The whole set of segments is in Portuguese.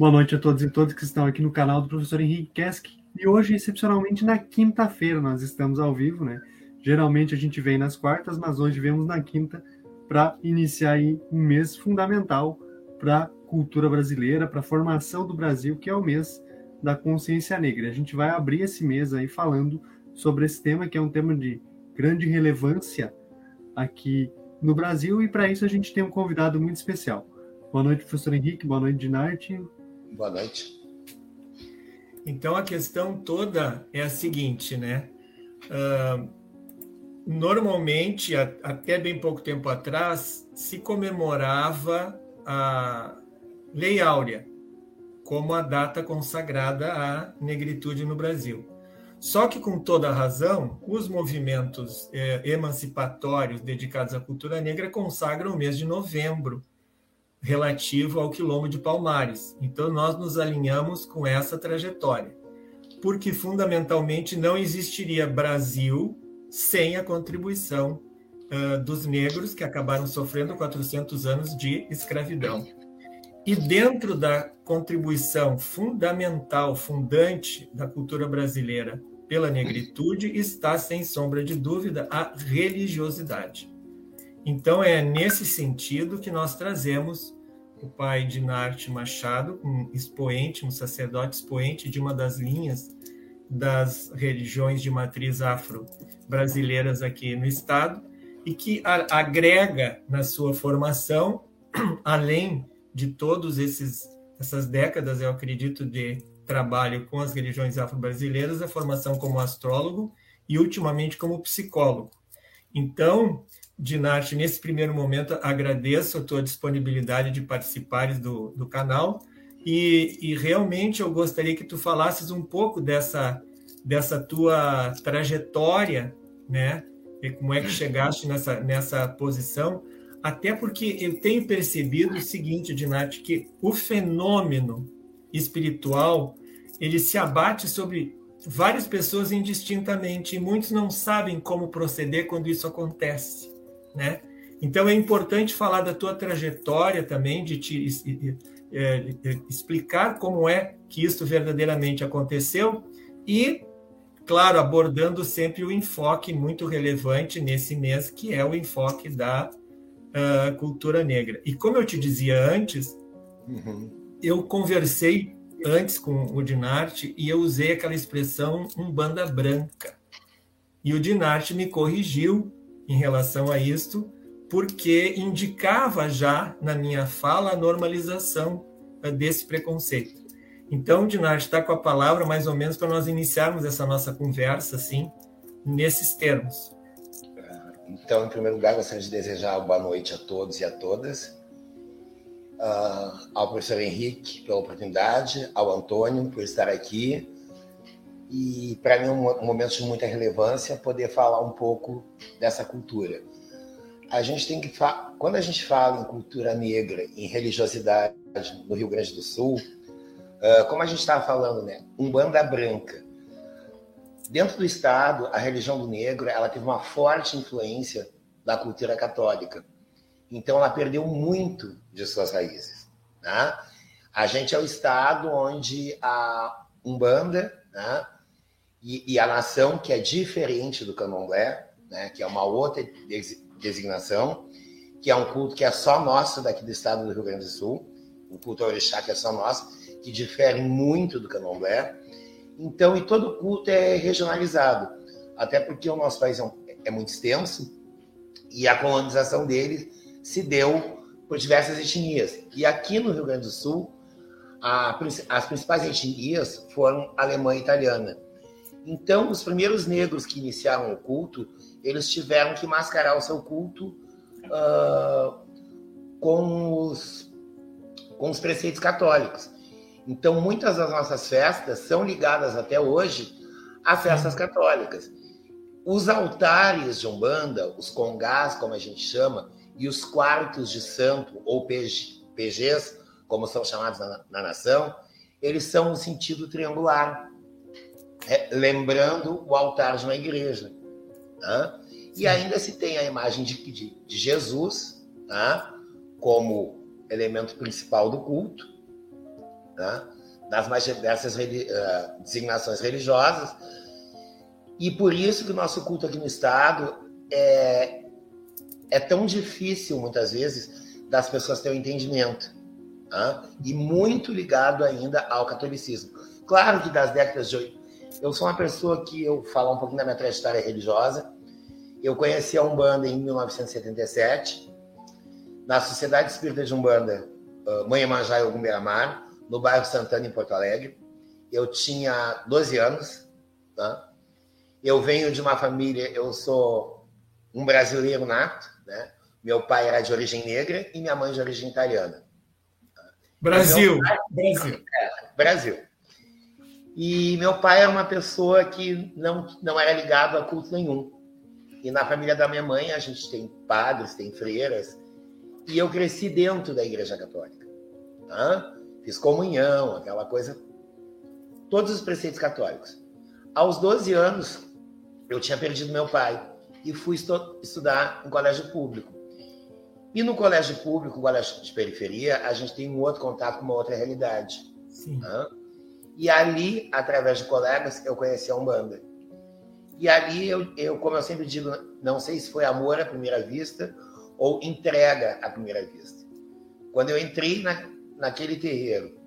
Boa noite a todos e todas que estão aqui no canal do professor Henrique Kesk. E hoje, excepcionalmente, na quinta-feira, nós estamos ao vivo, né? Geralmente a gente vem nas quartas, mas hoje vemos na quinta para iniciar aí um mês fundamental para a cultura brasileira, para a formação do Brasil, que é o mês da consciência negra. A gente vai abrir esse mês aí falando sobre esse tema, que é um tema de grande relevância aqui no Brasil, e para isso a gente tem um convidado muito especial. Boa noite, professor Henrique, boa noite, Dinarte. Boa noite. Então a questão toda é a seguinte, né? Uh, normalmente, a, até bem pouco tempo atrás, se comemorava a Lei Áurea como a data consagrada à negritude no Brasil. Só que, com toda razão, os movimentos eh, emancipatórios dedicados à cultura negra consagram o mês de novembro relativo ao quilombo de Palmares. Então, nós nos alinhamos com essa trajetória, porque fundamentalmente não existiria Brasil sem a contribuição uh, dos negros que acabaram sofrendo 400 anos de escravidão. E dentro da contribuição fundamental, fundante da cultura brasileira pela negritude, está, sem sombra de dúvida, a religiosidade. Então, é nesse sentido que nós trazemos o pai de Narte Machado, um expoente, um sacerdote expoente de uma das linhas das religiões de matriz afro-brasileiras aqui no estado, e que agrega na sua formação, além de todos esses essas décadas, eu acredito, de trabalho com as religiões afro-brasileiras, a formação como astrólogo e ultimamente como psicólogo. Então, Dinarte, nesse primeiro momento, agradeço a tua disponibilidade de participares do, do canal. E, e, realmente eu gostaria que tu falasses um pouco dessa, dessa tua trajetória, né? E como é que chegaste nessa, nessa posição, até porque eu tenho percebido o seguinte, Dinarte, que o fenômeno espiritual ele se abate sobre várias pessoas indistintamente e muitos não sabem como proceder quando isso acontece né? Então é importante falar da tua trajetória também, de te é, explicar como é que isso verdadeiramente aconteceu e, claro, abordando sempre o enfoque muito relevante nesse mês, que é o enfoque da uh, cultura negra. E como eu te dizia antes, uhum. eu conversei antes com o Dinarte e eu usei aquela expressão um banda branca. E o Dinarte me corrigiu em relação a isto, porque indicava já na minha fala a normalização eh, desse preconceito. Então, Dinarte está com a palavra mais ou menos para nós iniciarmos essa nossa conversa, assim, nesses termos. Então, em primeiro lugar, gostaria de desejar boa noite a todos e a todas, uh, ao professor Henrique pela oportunidade, ao Antônio por estar aqui, e para mim é um momento de muita relevância poder falar um pouco dessa cultura. A gente tem que quando a gente fala em cultura negra, em religiosidade no Rio Grande do Sul, uh, como a gente estava falando, né, umbanda branca. Dentro do estado, a religião do negro, ela teve uma forte influência da cultura católica. Então ela perdeu muito de suas raízes, né? A gente é o estado onde a umbanda, né, e, e, a nação, que é diferente do candomblé, né, que é uma outra designação, que é um culto que é só nosso daqui do estado do Rio Grande do Sul, um culto orixá que é só nosso, que difere muito do candomblé. Então, e todo culto é regionalizado, até porque o nosso país é, é muito extenso e a colonização dele se deu por diversas etnias. E aqui no Rio Grande do Sul, a, as principais etnias foram alemã e italiana. Então, os primeiros negros que iniciaram o culto, eles tiveram que mascarar o seu culto uh, com, os, com os preceitos católicos. Então, muitas das nossas festas são ligadas até hoje a festas católicas. Os altares de Umbanda, os congás, como a gente chama, e os quartos de santo, ou PGs, como são chamados na, na nação, eles são no sentido triangular lembrando o altar de uma igreja. Tá? E ainda se tem a imagem de, de, de Jesus tá? como elemento principal do culto. né? nas mais diversas uh, designações religiosas. E por isso que o nosso culto aqui no Estado é, é tão difícil, muitas vezes, das pessoas terem entendimento. Né? E muito ligado ainda ao catolicismo. Claro que das décadas de. Eu sou uma pessoa que eu falo um pouquinho da minha trajetória religiosa. Eu conheci a Umbanda em 1977, na Sociedade Espírita de Umbanda, uh, Mãe Manjá e Ogum Beramar, no bairro Santana, em Porto Alegre. Eu tinha 12 anos. Tá? Eu venho de uma família, eu sou um brasileiro nato, né? Meu pai era de origem negra e minha mãe de origem italiana. Brasil, Brasil. É, Brasil. E meu pai era uma pessoa que não, não era ligado a culto nenhum. E na família da minha mãe a gente tem padres, tem freiras, e eu cresci dentro da Igreja Católica. Tá? Fiz comunhão, aquela coisa, todos os preceitos católicos. Aos 12 anos, eu tinha perdido meu pai e fui estudar em colégio público. E no colégio público, colégio de periferia, a gente tem um outro contato com uma outra realidade. Né? E ali, através de colegas, eu conheci a Umbanda. E ali, eu, eu, como eu sempre digo, não sei se foi amor à primeira vista ou entrega à primeira vista. Quando eu entrei na, naquele terreiro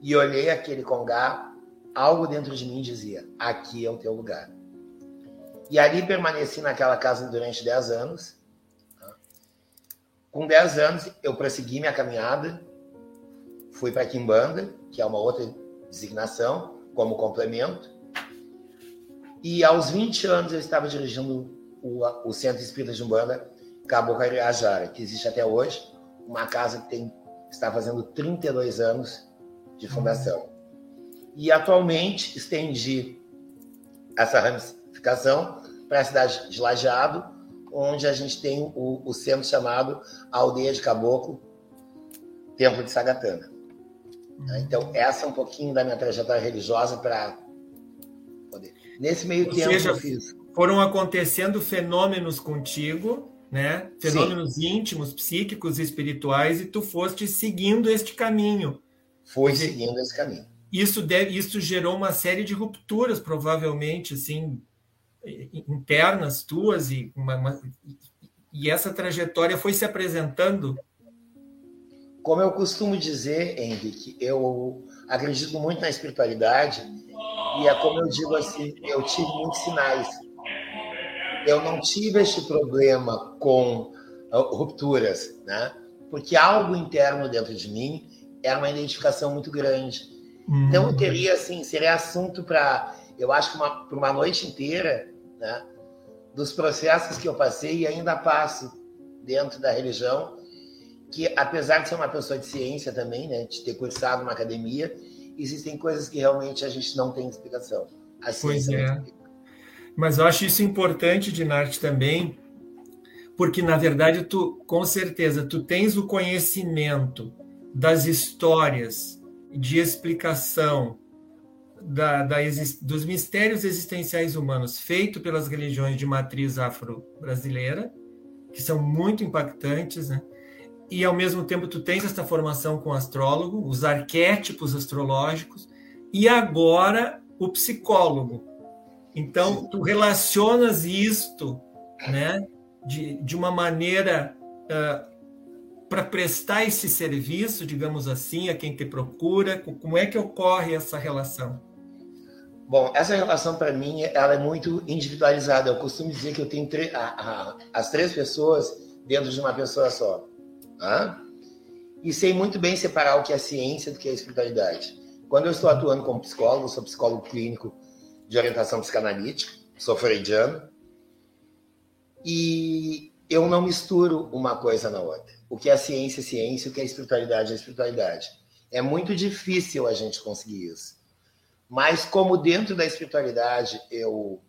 e olhei aquele congá, algo dentro de mim dizia: aqui é o teu lugar. E ali permaneci naquela casa durante 10 anos. Com 10 anos, eu prossegui minha caminhada, fui para Quimbanda, que é uma outra designação, como complemento. E aos 20 anos, eu estava dirigindo o, o Centro Espírita de Umbanda, Cabo Cariajara, que existe até hoje, uma casa que tem está fazendo 32 anos de fundação. E atualmente estendi essa ramificação para a cidade de Lajeado, onde a gente tem o, o centro chamado Aldeia de Caboclo, Templo de Sagatana. Então, essa é um pouquinho da minha trajetória religiosa para poder. Nesse meio Ou tempo, seja, eu fiz. Foram acontecendo fenômenos contigo né? Fenômenos Sim. íntimos, psíquicos espirituais, e tu foste seguindo este caminho. Foi seguindo esse caminho. Isso, deve, isso gerou uma série de rupturas, provavelmente, assim, internas tuas, e, uma, uma, e essa trajetória foi se apresentando. Como eu costumo dizer, Henrique, eu acredito muito na espiritualidade, e é como eu digo assim, eu tive muitos sinais eu não tive este problema com ah, rupturas, né? Porque algo interno dentro de mim era uma identificação muito grande. Uhum. Então eu teria assim, seria assunto para, eu acho que uma, para uma noite inteira, né? Dos processos que eu passei e ainda passo dentro da religião, que apesar de ser uma pessoa de ciência também, né, de ter cursado uma academia, existem coisas que realmente a gente não tem explicação. A pois é. Mas eu acho isso importante, Dinarte, também, porque, na verdade, tu, com certeza, tu tens o conhecimento das histórias de explicação da, da, dos mistérios existenciais humanos feito pelas religiões de matriz afro-brasileira, que são muito impactantes, né? E ao mesmo tempo tu tens esta formação com astrólogo, os arquétipos astrológicos, e agora o psicólogo, então, tu relacionas isto, né, de, de uma maneira uh, para prestar esse serviço, digamos assim, a quem te procura. Como é que ocorre essa relação? Bom, essa relação para mim ela é muito individualizada. Eu costumo dizer que eu tenho a, a, as três pessoas dentro de uma pessoa só. Tá? E sei muito bem separar o que é ciência do que é espiritualidade. Quando eu estou atuando como psicólogo, sou psicólogo clínico de orientação psicanalítica, sou freudiano, e eu não misturo uma coisa na outra. O que é ciência é ciência, o que é espiritualidade é espiritualidade. É muito difícil a gente conseguir isso. Mas como dentro da espiritualidade eu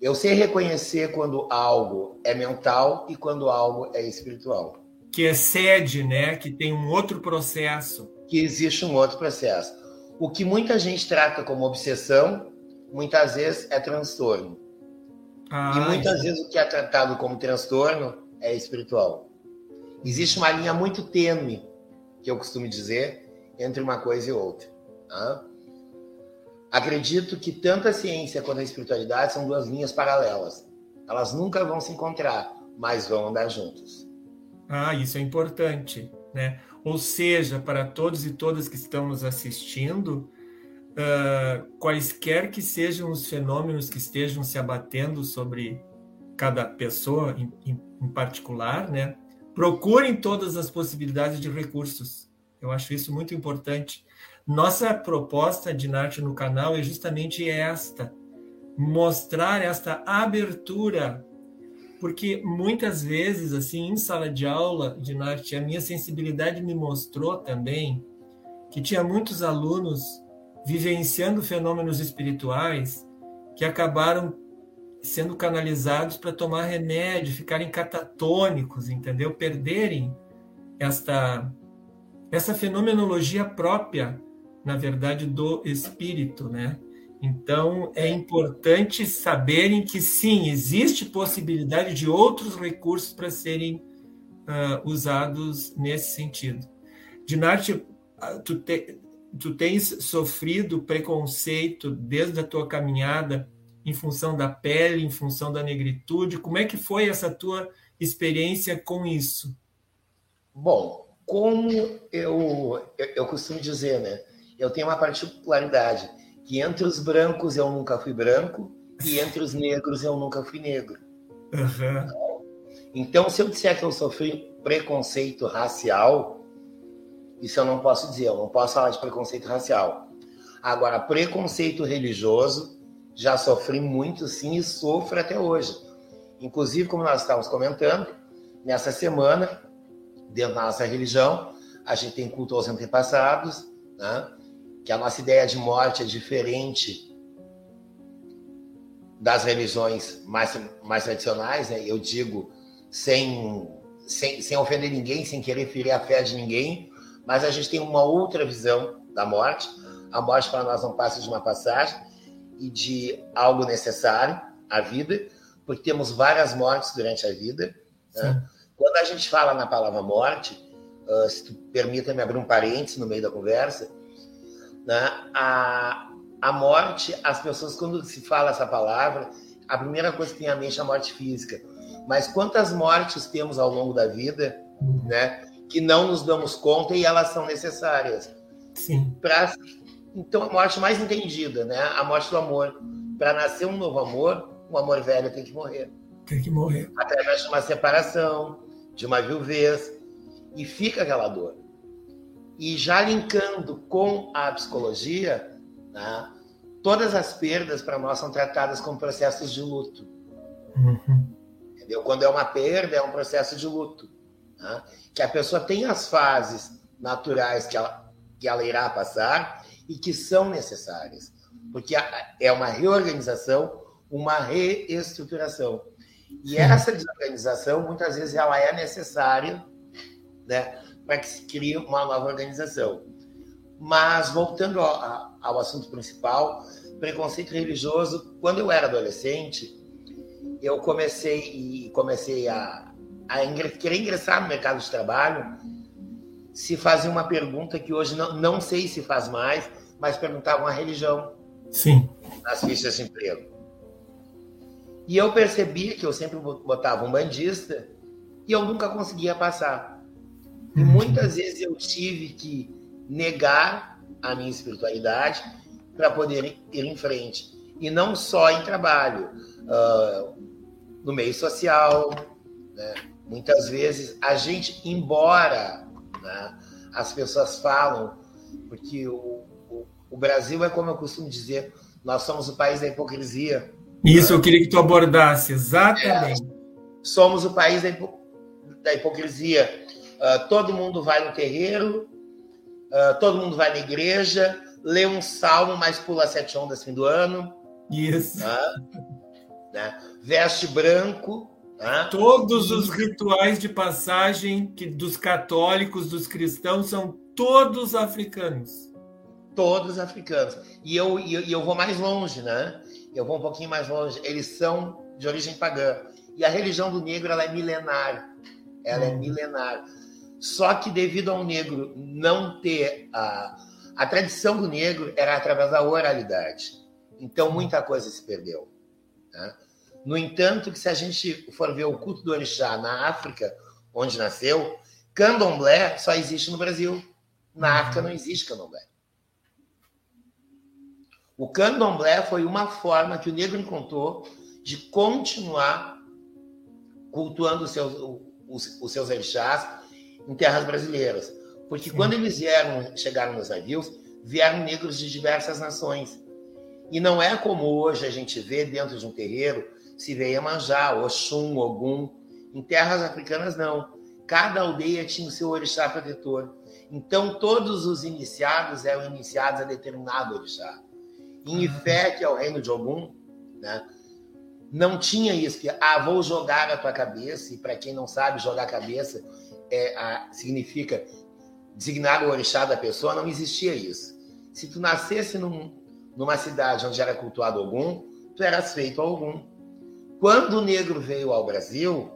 eu sei reconhecer quando algo é mental e quando algo é espiritual. Que excede, né? Que tem um outro processo. Que existe um outro processo. O que muita gente trata como obsessão, muitas vezes é transtorno. Ah, e muitas vezes o que é tratado como transtorno é espiritual. Existe uma linha muito tênue, que eu costumo dizer, entre uma coisa e outra. Tá? Acredito que tanto a ciência quanto a espiritualidade são duas linhas paralelas. Elas nunca vão se encontrar, mas vão andar juntas. Ah, isso é importante, né? Ou seja, para todos e todas que estão nos assistindo, uh, quaisquer que sejam os fenômenos que estejam se abatendo sobre cada pessoa em, em, em particular, né? Procurem todas as possibilidades de recursos. Eu acho isso muito importante. Nossa proposta de Narte no canal é justamente esta: mostrar esta abertura porque muitas vezes, assim, em sala de aula de Narte, a minha sensibilidade me mostrou também que tinha muitos alunos vivenciando fenômenos espirituais que acabaram sendo canalizados para tomar remédio, ficarem catatônicos, entendeu? Perderem esta essa fenomenologia própria, na verdade, do espírito, né? Então, é importante saberem que sim, existe possibilidade de outros recursos para serem uh, usados nesse sentido. Dinarte, ah, tu, te, tu tens sofrido preconceito desde a tua caminhada em função da pele, em função da negritude. Como é que foi essa tua experiência com isso? Bom, como eu, eu, eu costumo dizer, né? Eu tenho uma particularidade que entre os brancos eu nunca fui branco e entre os negros eu nunca fui negro. Uhum. Então, se eu disser que eu sofri preconceito racial, isso eu não posso dizer, eu não posso falar de preconceito racial. Agora, preconceito religioso, já sofri muito sim e sofro até hoje. Inclusive, como nós estávamos comentando, nessa semana, dentro da nossa religião, a gente tem culto aos antepassados, né? Que a nossa ideia de morte é diferente das religiões mais, mais tradicionais, né? eu digo sem, sem, sem ofender ninguém, sem querer ferir a fé de ninguém, mas a gente tem uma outra visão da morte. A morte para nós não passa de uma passagem e de algo necessário à vida, porque temos várias mortes durante a vida. Né? Quando a gente fala na palavra morte, uh, se tu permita-me abrir um parênteses no meio da conversa, né? A, a morte, as pessoas, quando se fala essa palavra, a primeira coisa que tem a mente é a morte física. Mas quantas mortes temos ao longo da vida, né? Que não nos damos conta e elas são necessárias. Sim. Pra, então, a morte mais entendida, né? A morte do amor. Para nascer um novo amor, um amor velho tem que morrer. Tem que morrer. Através de uma separação, de uma viuvez. E fica aquela dor. E já linkando com a psicologia, né, todas as perdas para nós são tratadas como processos de luto. Uhum. Entendeu? Quando é uma perda, é um processo de luto. Né? Que a pessoa tem as fases naturais que ela, que ela irá passar e que são necessárias. Porque é uma reorganização, uma reestruturação. E essa desorganização, muitas vezes, ela é necessária né, para que se crie uma nova organização. Mas, voltando ao, ao assunto principal, preconceito religioso, quando eu era adolescente, eu comecei e comecei a, a ingre, querer ingressar no mercado de trabalho, se fazia uma pergunta que hoje não, não sei se faz mais, mas perguntavam a religião Sim. nas fichas de emprego. E eu percebi que eu sempre botava um bandista e eu nunca conseguia passar. E muitas vezes eu tive que negar a minha espiritualidade para poder ir em frente. E não só em trabalho, uh, no meio social. Né? Muitas vezes a gente, embora né, as pessoas falam, porque o, o, o, Brasil é como eu costumo dizer, nós somos o país da hipocrisia. Isso né? eu queria que tu abordasse, exatamente. É, somos o país da, hipo, da hipocrisia Uh, todo mundo vai no terreiro, uh, todo mundo vai na igreja, lê um salmo, mas pula sete ondas fim do ano. Isso. né? Veste branco. Todos os rituais de passagem que, dos católicos, dos cristãos, são todos africanos. Todos africanos. E eu, e eu, eu vou mais longe, né? Eu vou um pouquinho mais longe. Eles são de origem pagã. E a religião do negro ela é milenar. Ela é hum. é milenar. Só que devido ao negro não ter a, a tradição do negro era através da oralidade. Então muita coisa se perdeu. Né? No entanto, que se a gente for ver o culto do orixá na África, onde nasceu, candomblé só existe no Brasil. Na África não existe candomblé. O candomblé foi uma forma que o negro encontrou de continuar cultuando os seus, os, os seus orixás em terras brasileiras. Porque Sim. quando eles vieram, chegaram nos navios, vieram negros de diversas nações. E não é como hoje a gente vê dentro de um terreiro, se vê Iemanjá, Oxum, Ogum. Em terras africanas, não. Cada aldeia tinha o seu orixá protetor. Então, todos os iniciados eram iniciados a determinado orixá. Em Ifé, que é o reino de Ogum, né? não tinha isso, que, ah, vou jogar a tua cabeça, e para quem não sabe, jogar a cabeça é, a, significa designar o orixá da pessoa, não existia isso. Se tu nascesse num, numa cidade onde era cultuado Ogum, tu eras feito a Ogum. Quando o negro veio ao Brasil,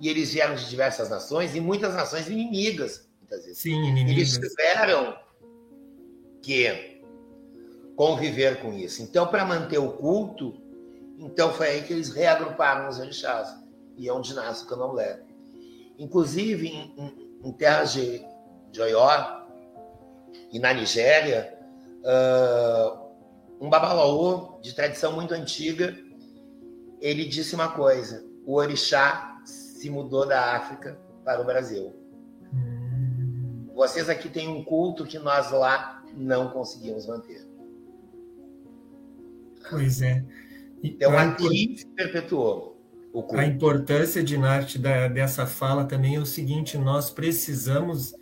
e eles vieram de diversas nações, e muitas nações inimigas, muitas vezes. Sim, inimigas. Eles tiveram que conviver com isso. Então, para manter o culto, então foi aí que eles reagruparam os orixás, e é onde nasce o candomblé. Inclusive, em, em, em terras de, de Oió e na Nigéria, uh, um babalaô de tradição muito antiga, ele disse uma coisa, o orixá se mudou da África para o Brasil. Vocês aqui têm um culto que nós lá não conseguimos manter. Pois é. Então aqui se perpetuou. A importância de Narte dessa fala também é o seguinte: nós precisamos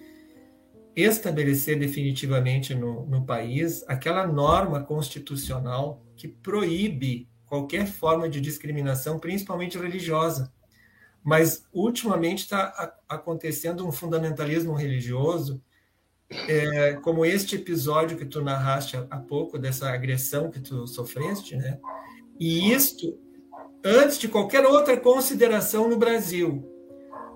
estabelecer definitivamente no, no país aquela norma constitucional que proíbe qualquer forma de discriminação, principalmente religiosa. Mas ultimamente está acontecendo um fundamentalismo religioso é, como este episódio que tu narraste há pouco, dessa agressão que tu sofreste, né? E isto antes de qualquer outra consideração no Brasil.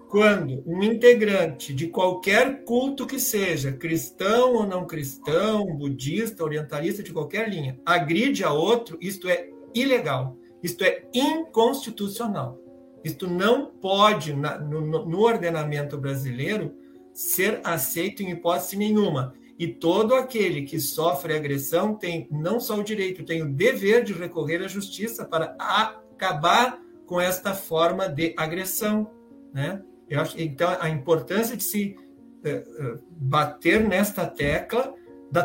Quando um integrante de qualquer culto que seja, cristão ou não cristão, budista, orientalista, de qualquer linha, agride a outro, isto é ilegal, isto é inconstitucional. Isto não pode, no, ordenamento brasileiro, ser aceito em hipótese nenhuma. E todo aquele que sofre agressão tem não só o direito, tem o dever de recorrer à justiça para acabar com esta forma de agressão, né? Eu acho, então a importância de se uh, bater nesta tecla da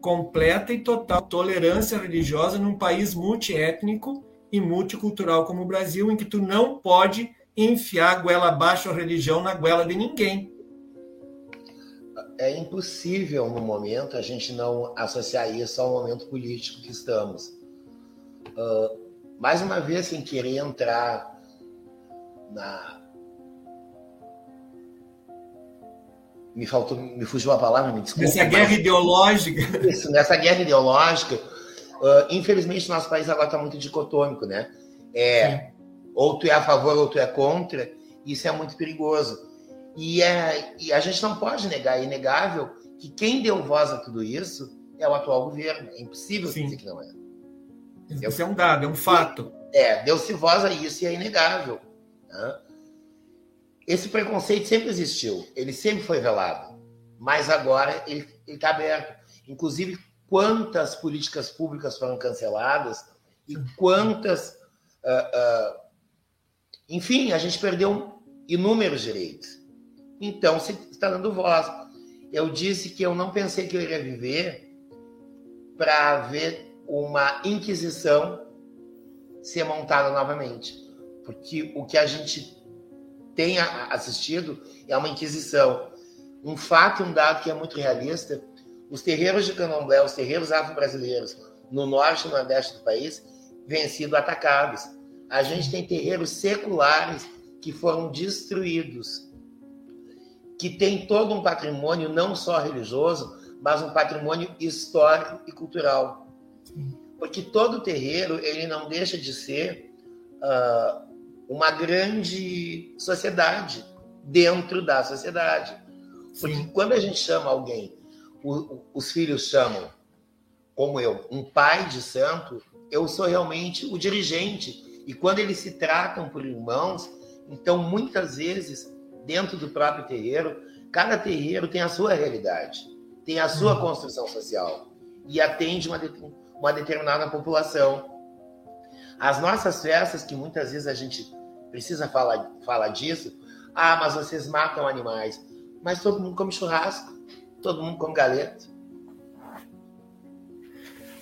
completa e total tolerância religiosa num país multiétnico e multicultural como o Brasil, em que tu não pode enfiar a goela abaixo a religião na goela de ninguém é impossível no momento a gente não associar isso ao momento político que estamos. Uh, mais uma vez, sem querer entrar na. Me faltou, me fugiu a palavra, me desculpa. Nessa guerra ideológica. Isso, nessa guerra ideológica. Uh, infelizmente, nosso país agora está muito dicotômico, né? É, ou tu é a favor ou tu é contra. Isso é muito perigoso e, é, e a gente não pode negar, é inegável que quem deu voz a tudo isso é o atual governo. É impossível Sim. dizer que não é. Isso é um dado, é um fato. É, deu-se voz a isso e é inegável. Né? Esse preconceito sempre existiu, ele sempre foi velado, mas agora ele está aberto. Inclusive, quantas políticas públicas foram canceladas e quantas. Uh, uh, enfim, a gente perdeu inúmeros direitos. Então, se está dando voz. Eu disse que eu não pensei que eu iria viver para ver uma inquisição ser montada novamente. Porque o que a gente tem assistido é uma inquisição. Um fato e um dado que é muito realista: os terreiros de candomblé, os terreiros afro-brasileiros no norte e no nordeste do país, vêm sido atacados. A gente tem terreiros seculares que foram destruídos que tem todo um patrimônio não só religioso, mas um patrimônio histórico e cultural. Porque todo terreiro ele não deixa de ser uh, uma grande sociedade dentro da sociedade. Porque Sim. quando a gente chama alguém, o, o, os filhos chamam, como eu, um pai de santo, eu sou realmente o dirigente. E quando eles se tratam por irmãos, então muitas vezes, dentro do próprio terreiro, cada terreiro tem a sua realidade, tem a sua uhum. construção social e atende uma, uma determinada população. As nossas festas, que muitas vezes a gente precisa falar, falar disso, ah, mas vocês matam animais. Mas todo mundo come churrasco, todo mundo come galeto.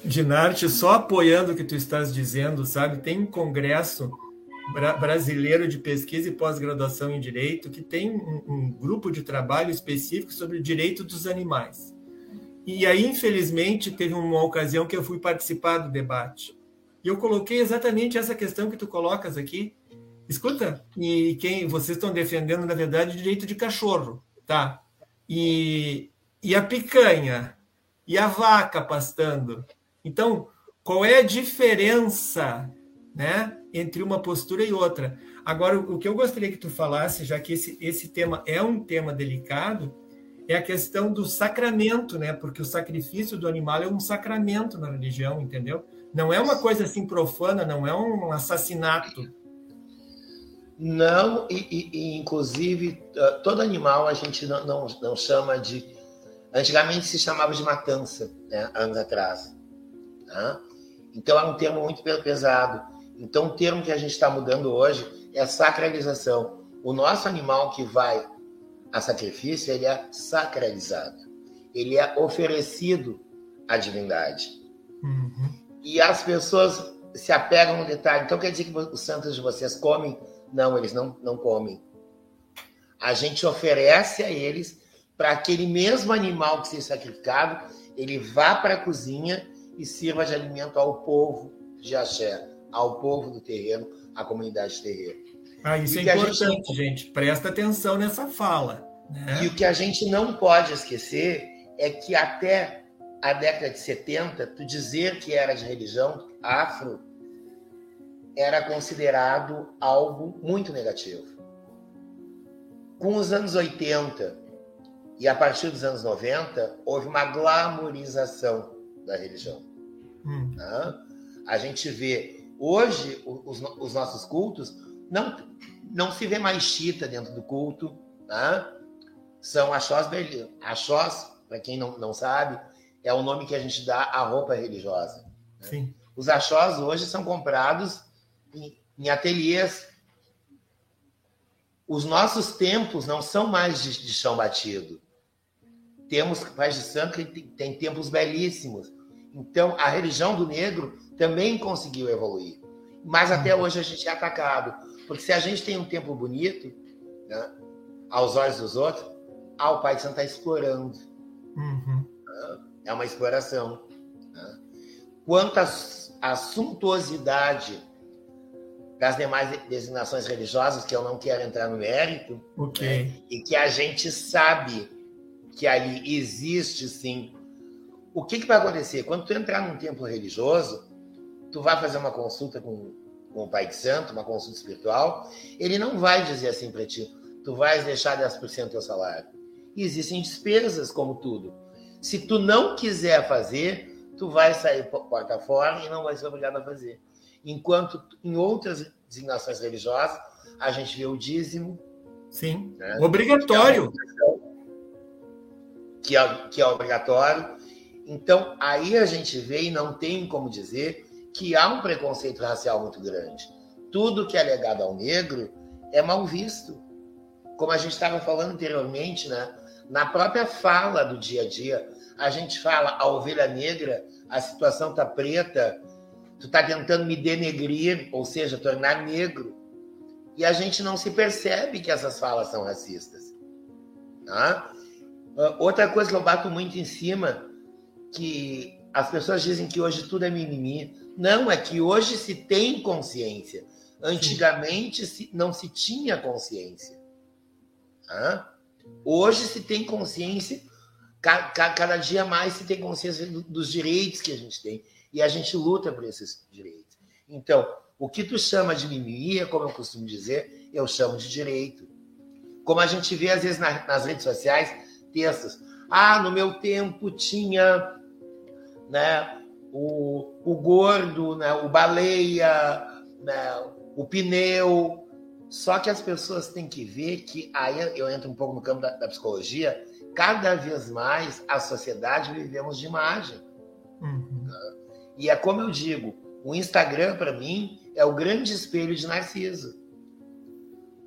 Dinarte, só apoiando o que tu estás dizendo, sabe? Tem um congresso brasileiro de pesquisa e pós-graduação em direito que tem um, um, grupo de trabalho específico sobre o direito dos animais. E aí, infelizmente, teve uma ocasião que eu fui participar do debate. E eu coloquei exatamente essa questão que tu colocas aqui. Escuta, e quem vocês estão defendendo, na verdade, o direito de cachorro, tá? E, e a picanha, e a vaca pastando. Então, qual é a diferença, né, entre uma postura e outra? Agora, o que eu gostaria que tu falasse, já que esse, esse tema é um tema delicado, é a questão do sacramento, né? Porque o sacrifício do animal é um sacramento na religião, entendeu? Não é uma coisa assim profana, não é um assassinato. Não, e, e inclusive ah, todo animal a gente não, não, não, chama de. Antigamente se chamava de matança, né? anos atrás. Tá? Então é um termo muito pesado. Então o termo que a gente está mudando hoje é sacralização. O nosso animal que vai a sacrifício, ele é sacralizado. Ele é oferecido à divindade. Uhum. E as pessoas se apegam no detalhe. Então quer dizer que os santos de vocês comem? Não, eles não, não comem. A gente oferece a eles para aquele mesmo animal que seja sacrificado, ele vá para a cozinha e sirva de alimento ao povo de Axé, ao povo do terreno, à comunidade terreno. Ah, isso e é importante, gente... gente. Presta atenção nessa fala. Né? E o que a gente não pode esquecer é que até a década de 70, tu dizer que era de religião afro era considerado algo muito negativo. Com os anos 80 e a partir dos anos 90, houve uma glamorização da religião. Hum. Né? A gente vê hoje os, os nossos cultos não não se vê mais chita dentro do culto, né? São achós, achós para quem não, não sabe, é o nome que a gente dá à roupa religiosa. Né? Sim. Os achós hoje são comprados em, em ateliês. Os nossos tempos não são mais de, de chão batido. Temos pais de santo que tem, tem templos belíssimos. Então, a religião do negro também conseguiu evoluir. Mas até uhum. hoje a gente é atacado. Porque se a gente tem um templo bonito, né, aos olhos dos outros, ah, o Pai de Santo está explorando. Uhum. É uma exploração. Né? Quanto à suntuosidade das demais designações religiosas, que eu não quero entrar no mérito, okay. né? e que a gente sabe que ali existe sim. O que, que vai acontecer? Quando tu entrar num templo religioso, tu vai fazer uma consulta com com o Pai de Santo, uma consulta espiritual, ele não vai dizer assim para ti, tu vais deixar 10% do teu salário. E existem despesas, como tudo. Se tu não quiser fazer, tu vai sair porta fora e não vai ser obrigado a fazer. Enquanto em outras designações religiosas, a gente vê o dízimo. Sim, né? obrigatório. Que é, que é obrigatório. Então, aí a gente vê e não tem como dizer que há um preconceito racial muito grande. Tudo que é legado ao negro é mal visto. Como a gente estava falando anteriormente, né? na própria fala do dia a dia, a gente fala a ovelha negra, a situação tá preta, tu tá tentando me denegrir, ou seja, tornar negro. E a gente não se percebe que essas falas são racistas. Tá? Outra coisa que eu bato muito em cima, que as pessoas dizem que hoje tudo é mimimi. Não, é que hoje se tem consciência. Antigamente se, não se tinha consciência. Hã? Hoje se tem consciência, cada dia mais se tem consciência dos direitos que a gente tem. E a gente luta por esses direitos. Então, o que tu chama de mimimi, como eu costumo dizer, eu chamo de direito. Como a gente vê às vezes nas redes sociais, textos. Ah, no meu tempo tinha né, o, o gordo, né, o baleia, né, o pneu. Só que as pessoas têm que ver que aí eu entro um pouco no campo da, da psicologia. Cada vez mais a sociedade vivemos de imagem. Uhum. Né? E é como eu digo, o Instagram para mim é o grande espelho de Narciso.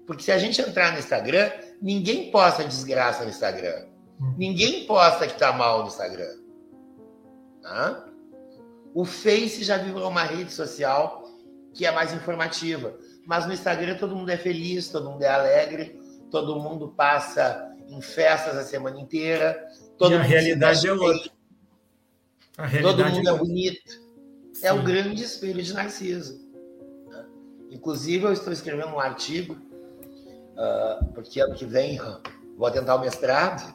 Porque se a gente entrar no Instagram, ninguém posta desgraça no Instagram. Uhum. Ninguém posta que tá mal no Instagram. Tá? O Face já virou uma rede social que é mais informativa. Mas no Instagram todo mundo é feliz, todo mundo é alegre, todo mundo passa em festas a semana inteira. Todo e a realidade é outra. A realidade todo mundo é, é bonito. Sim. É o grande espelho de Narciso. Inclusive, eu estou escrevendo um artigo, uh, porque ano que vem vou tentar o mestrado.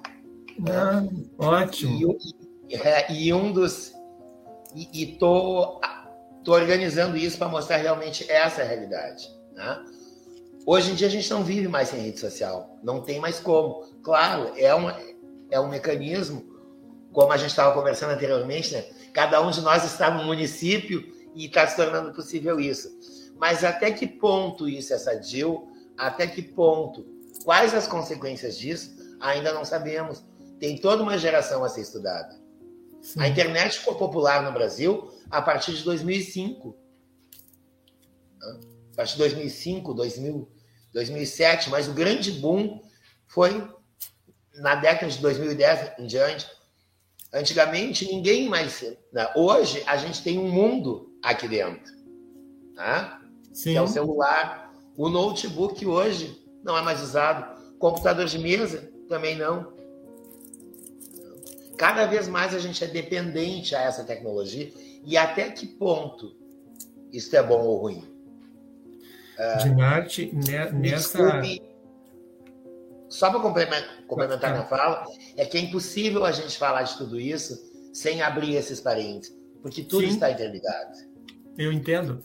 Ah, né? Ótimo. E, é, e, um dos. E tô, tô organizando isso para mostrar realmente essa realidade. Né? Hoje em dia a gente não vive mais sem rede social, não tem mais como. Claro, é, uma, é um mecanismo, como a gente estava conversando anteriormente, né? cada um de nós está no município e está se tornando possível isso. Mas até que ponto isso é sadio? Até que ponto? Quais as consequências disso? Ainda não sabemos. Tem toda uma geração a ser estudada. Sim. A internet ficou popular no Brasil a partir de 2005 partir de 2005, 2000, 2007, mas o grande boom foi na década de 2010 em diante. Antigamente, ninguém mais. Né? Hoje, a gente tem um mundo aqui dentro. Né? Que é o celular. O notebook hoje não é mais usado. Computador de mesa também não. Cada vez mais a gente é dependente a essa tecnologia. E até que ponto isso é bom ou ruim? Dinarte, né, nessa. Desculpe, só para complementar, complementar minha fala, é que é impossível a gente falar de tudo isso sem abrir esses parênteses, porque tudo Sim. está interligado. Eu entendo.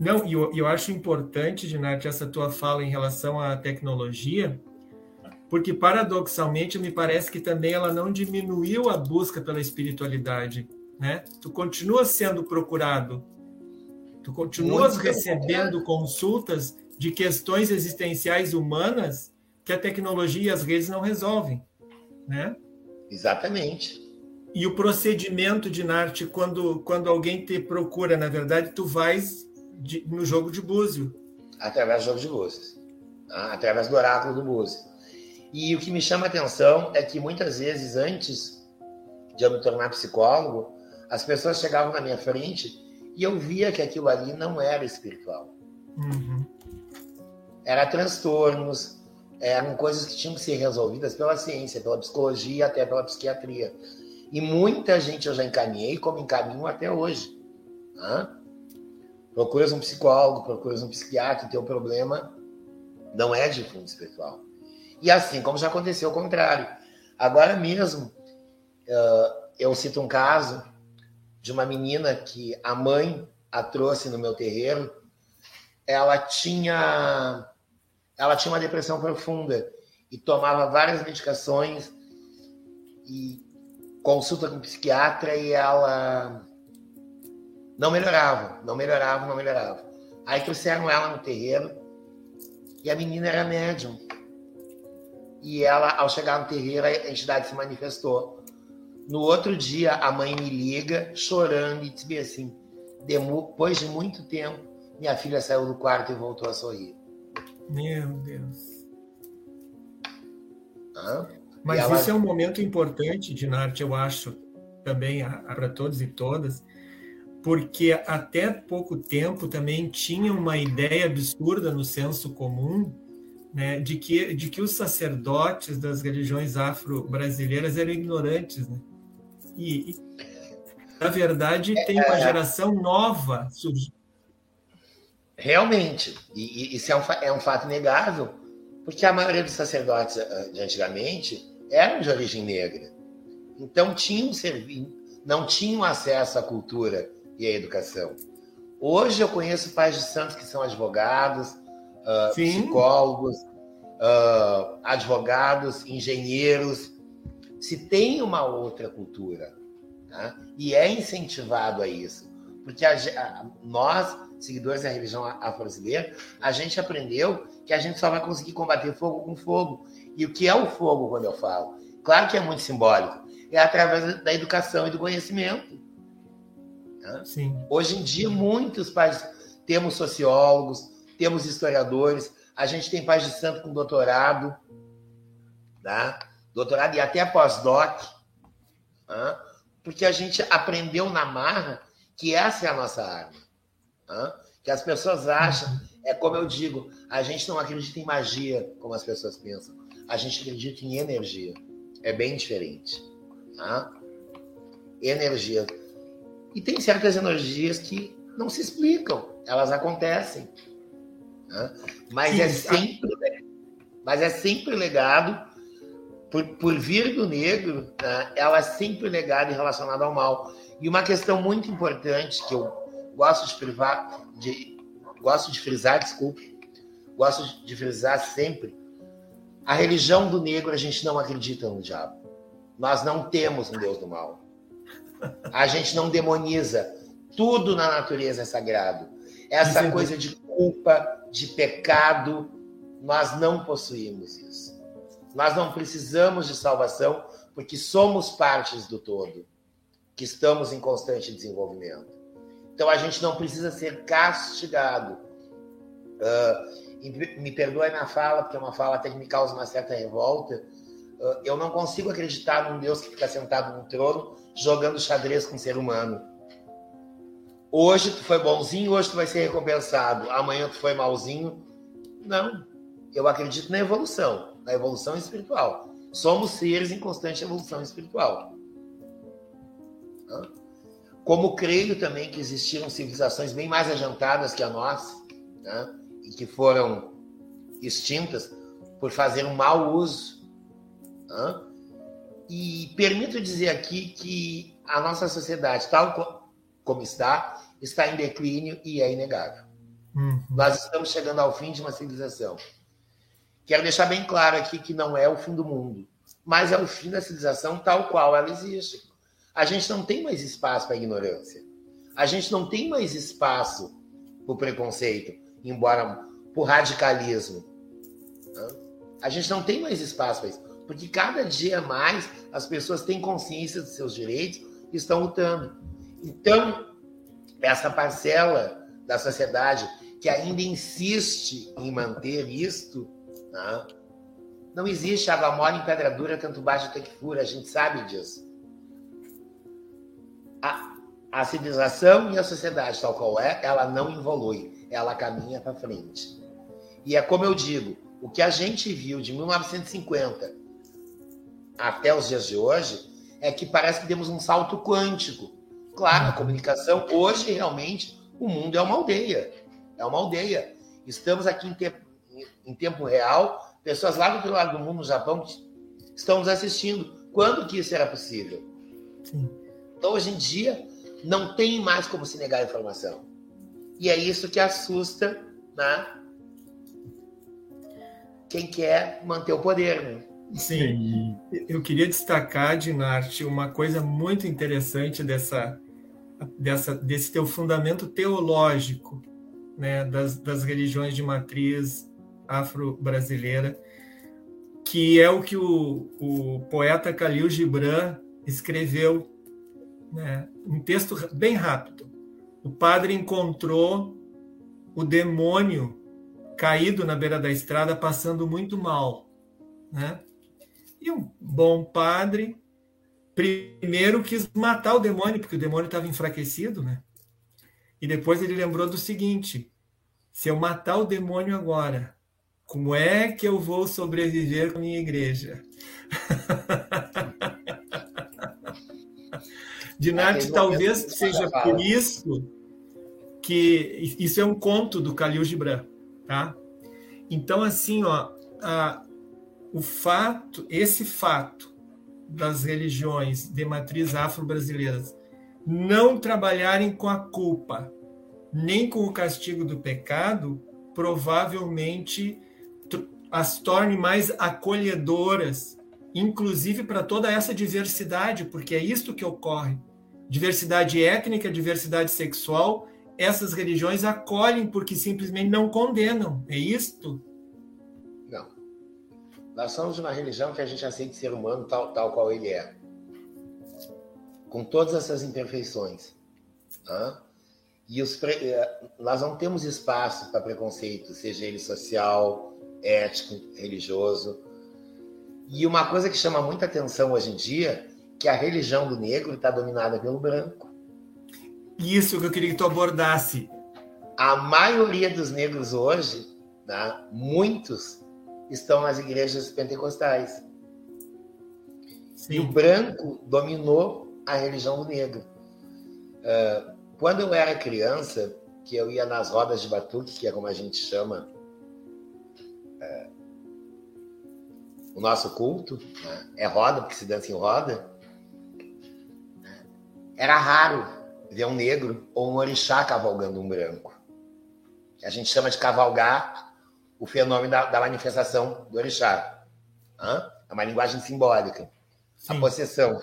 Não, e eu, eu acho importante, Dinarte, essa tua fala em relação à tecnologia, porque paradoxalmente me parece que também ela não diminuiu a busca pela espiritualidade, né? Tu continua sendo procurado Tu continuas Muito recebendo bom. consultas de questões existenciais humanas que a tecnologia e as redes não resolvem, né? Exatamente. E o procedimento de Narte, quando, quando alguém te procura, na verdade, tu vais de, no jogo de búzio. Através do jogo de búzios. Tá? Através do oráculo do búzio. E o que me chama a atenção é que muitas vezes, antes de eu me tornar psicólogo, as pessoas chegavam na minha frente e eu via que aquilo ali não era espiritual. Uhum. Era transtornos, eram coisas que tinham que ser resolvidas pela ciência, pela psicologia até pela psiquiatria. E muita gente eu já encaminhei, como encaminho até hoje. Né? Procuras um psicólogo, procuras um psiquiatra, teu problema não é de fundo espiritual. E assim como já aconteceu o contrário. Agora mesmo, eu cito um caso de uma menina que a mãe a trouxe no meu terreiro. Ela tinha ela tinha uma depressão profunda e tomava várias medicações e consulta com psiquiatra e ela não melhorava, não melhorava, não melhorava. Aí trouxeram ela no terreiro e a menina era médium. E ela, ao chegar no terreiro, a entidade se manifestou. No outro dia, a mãe me liga, chorando, e diz assim: depois de muito tempo, minha filha saiu do quarto e voltou a sorrir. Meu Deus. Hã? Mas ela... isso é um momento importante, Dinarte, eu acho, também para todos e todas, porque até pouco tempo também tinha uma ideia absurda no senso comum né, de, que, de que os sacerdotes das religiões afro-brasileiras eram ignorantes. Né? E, na verdade, tem uma é. geração nova surgindo. Realmente. E, e isso é um, é um fato inegável, porque a maioria dos sacerdotes eh, de antigamente eram de origem negra. Então, tinham não tinham acesso à cultura e à educação. Hoje eu conheço pais de santos que são advogados, uh, psicólogos, uh, advogados, engenheiros, se tem uma outra cultura tá? e é incentivado a isso. Porque a, a, nós, seguidores da religião afro-brasileira, a gente aprendeu que a gente só vai conseguir combater fogo com fogo. E o que é o fogo quando eu falo? Claro que é muito simbólico. É através da educação e do conhecimento. Sim. Hoje em dia, muitos pais, temos sociólogos, temos historiadores, a gente tem pais de santo com doutorado, tá? doutorado e até pós-doc, porque a gente aprendeu na marra que essa é a nossa arma. Que as pessoas acham, é como eu digo, a gente não acredita em magia, como as pessoas pensam. A gente acredita em energia. É bem diferente. Energia. E tem certas energias que não se explicam, elas acontecem. Mas, é sempre, mas é sempre legado por, por vir do negro, né, ela é sempre legada e relacionada ao mal. E uma questão muito importante que eu gosto de frisar, de, gosto de frisar, desculpe, gosto de frisar sempre, a religião do negro a gente não acredita no diabo. Nós não temos um Deus do mal. A gente não demoniza. Tudo na natureza é sagrado. Essa coisa de culpa, de pecado, nós não possuímos isso. Nós não precisamos de salvação porque somos partes do todo, que estamos em constante desenvolvimento. Então a gente não precisa ser castigado. Uh, me perdoe na fala, porque é uma fala até que me causa uma certa revolta. Uh, eu não consigo acreditar num Deus que fica sentado no trono jogando xadrez com o ser humano. Hoje tu foi bonzinho, hoje tu vai ser recompensado. Amanhã tu foi malzinho. Não. Eu acredito na evolução na evolução espiritual. Somos seres em constante evolução espiritual. Como creio também que existiram civilizações bem mais adiantadas que a nossa, né? e que foram extintas por fazer um mau uso. Né? E permito dizer aqui que a nossa sociedade, tal como está, está em declínio e é inegável. Uhum. Nós estamos chegando ao fim de uma civilização Quero deixar bem claro aqui que não é o fim do mundo, mas é o fim da civilização tal qual ela existe. A gente não tem mais espaço para ignorância. A gente não tem mais espaço para o preconceito, embora para o radicalismo. A gente não tem mais espaço para isso, porque cada dia mais as pessoas têm consciência dos seus direitos e estão lutando. Então, essa parcela da sociedade que ainda insiste em manter isto não, não existe água mole em pedra dura, tanto baixo que fura, a gente sabe disso. A, a civilização e a sociedade, tal qual é, ela não evolui, ela caminha para frente. E é como eu digo, o que a gente viu de 1950 até os dias de hoje é que parece que demos um salto quântico. Claro, a comunicação, hoje realmente o mundo é uma aldeia. É uma aldeia. Estamos aqui em tempo em tempo real, pessoas lá do outro lado do mundo, no Japão, estão nos assistindo. Quando que isso era possível? Sim. Então, hoje em dia, não tem mais como se negar a informação. E é isso que assusta né? quem quer manter o poder. Né? Sim. Eu queria destacar, Dinarte, uma coisa muito interessante dessa, dessa, desse teu fundamento teológico né, das, das religiões de matriz afro-brasileira, que é o que o, o poeta Khalil Gibran escreveu, né, um texto bem rápido. O padre encontrou o demônio caído na beira da estrada, passando muito mal. Né? E um bom padre, primeiro quis matar o demônio, porque o demônio estava enfraquecido, né? E depois ele lembrou do seguinte: se eu matar o demônio agora, como é que eu vou sobreviver com a minha igreja? Dinarte, talvez seja por isso que isso é um conto do Khalil Gibran, tá? Então, assim, ó, a, o fato, esse fato das religiões de matriz afro-brasileiras não trabalharem com a culpa, nem com o castigo do pecado, provavelmente as torne mais acolhedoras inclusive para toda essa diversidade, porque é isto que ocorre. Diversidade étnica, diversidade sexual, essas religiões acolhem porque simplesmente não condenam. É isto? Nós somos uma religião que a gente aceita o ser humano tal, tal qual ele é. Com todas essas imperfeições. E os, eh, nós não temos espaço para preconceito, seja ele social, ético, religioso. E uma coisa que chama muita atenção hoje em dia, que a religião do negro está dominada pelo branco. Isso que eu queria que tu abordasse. A maioria dos negros hoje, né, muitos, estão nas igrejas pentecostais. Sim. E o branco dominou a religião do negro. Uh, quando eu era criança, que eu ia nas rodas de batuque, que é como a gente chama é, o nosso culto, né? é roda, porque se dança em roda, era raro ver um negro ou um orixá cavalgando um branco. A gente chama de cavalgar o fenômeno da, da manifestação do orixá. Hã? É uma linguagem simbólica. Sim. A possessão.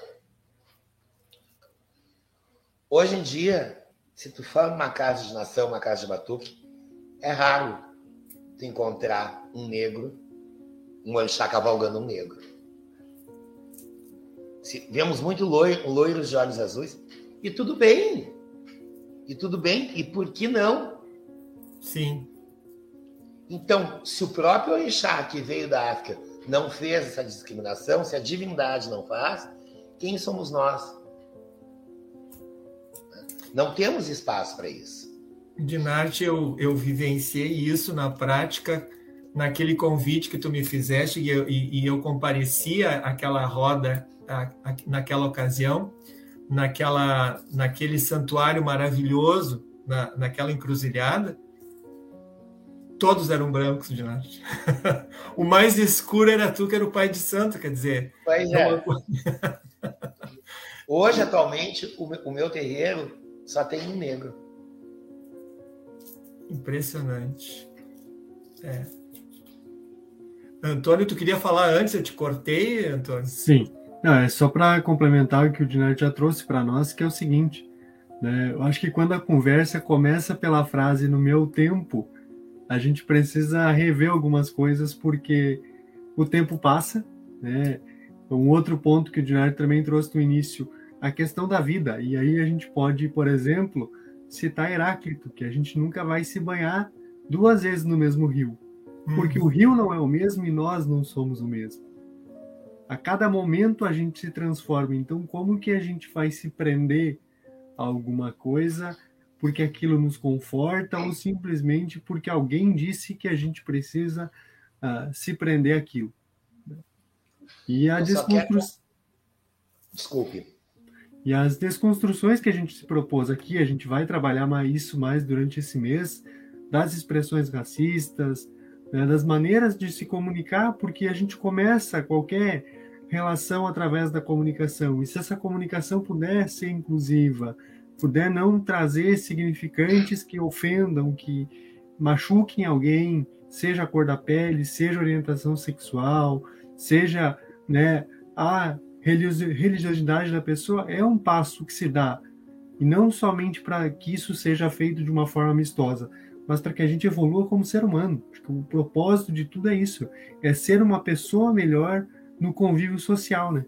Hoje em dia, se tu for numa casa de nação, uma casa de batuque, é raro tu encontrar um negro, um orixá cavalgando um negro. Se, vemos muito loiro, loiros de olhos azuis, e tudo bem. E tudo bem, e por que não? Sim. Então, se o próprio orixá que veio da África não fez essa discriminação, se a divindade não faz, quem somos nós? Não temos espaço para isso. Dinarte, eu, eu vivenciei isso na prática, naquele convite que tu me fizeste, e eu, e, e eu comparecia àquela roda, a, a, naquela ocasião, naquela, naquele santuário maravilhoso, na, naquela encruzilhada. Todos eram brancos, Dinarte. o mais escuro era tu, que era o pai de santo, quer dizer. Pois é. Hoje, atualmente, o, meu terreiro só tem um negro. Impressionante. É. Antônio, tu queria falar antes? Eu te cortei, Antônio? Sim. Não, é só para complementar o que o Dinard já trouxe para nós, que é o seguinte. Né? Eu acho que quando a conversa começa pela frase no meu tempo, a gente precisa rever algumas coisas, porque o tempo passa. Né? Um outro ponto que o Dinard também trouxe no início a questão da vida. E aí a gente pode, por exemplo, citar Heráclito, que a gente nunca vai se banhar duas vezes no mesmo rio. Porque uhum. o rio não é o mesmo e nós não somos o mesmo. A cada momento a gente se transforma. Então, como que a gente vai se prender a alguma coisa porque aquilo nos conforta ou simplesmente porque alguém disse que a gente precisa uh, se prender aquilo? E a desconstrução. Desculpe. E as desconstruções que a gente se propôs aqui, a gente vai trabalhar mais isso mais durante esse mês, das expressões racistas, né, das maneiras de se comunicar, porque a gente começa qualquer relação através da comunicação. E se essa comunicação puder ser inclusiva, puder não trazer significantes que ofendam, que machuquem alguém, seja a cor da pele, seja orientação sexual, seja né, a religiosidade da pessoa é um passo que se dá, e não somente para que isso seja feito de uma forma amistosa, mas para que a gente evolua como ser humano. O propósito de tudo é isso, é ser uma pessoa melhor no convívio social, né?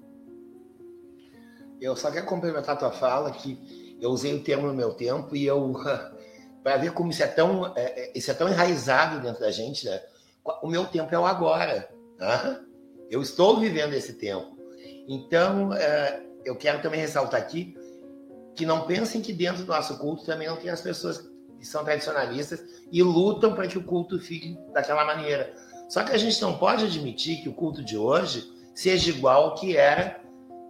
Eu só quero complementar a tua fala que eu usei o termo no meu tempo e eu para ver como isso é tão é, é, isso é tão enraizado dentro da gente, né? O meu tempo é o agora, né? Eu estou vivendo esse tempo. Então, é, eu quero também ressaltar aqui que não pensem que dentro do nosso culto também não tem as pessoas que são tradicionalistas e lutam para que o culto fique daquela maneira. Só que a gente não pode admitir que o culto de hoje seja igual ao que era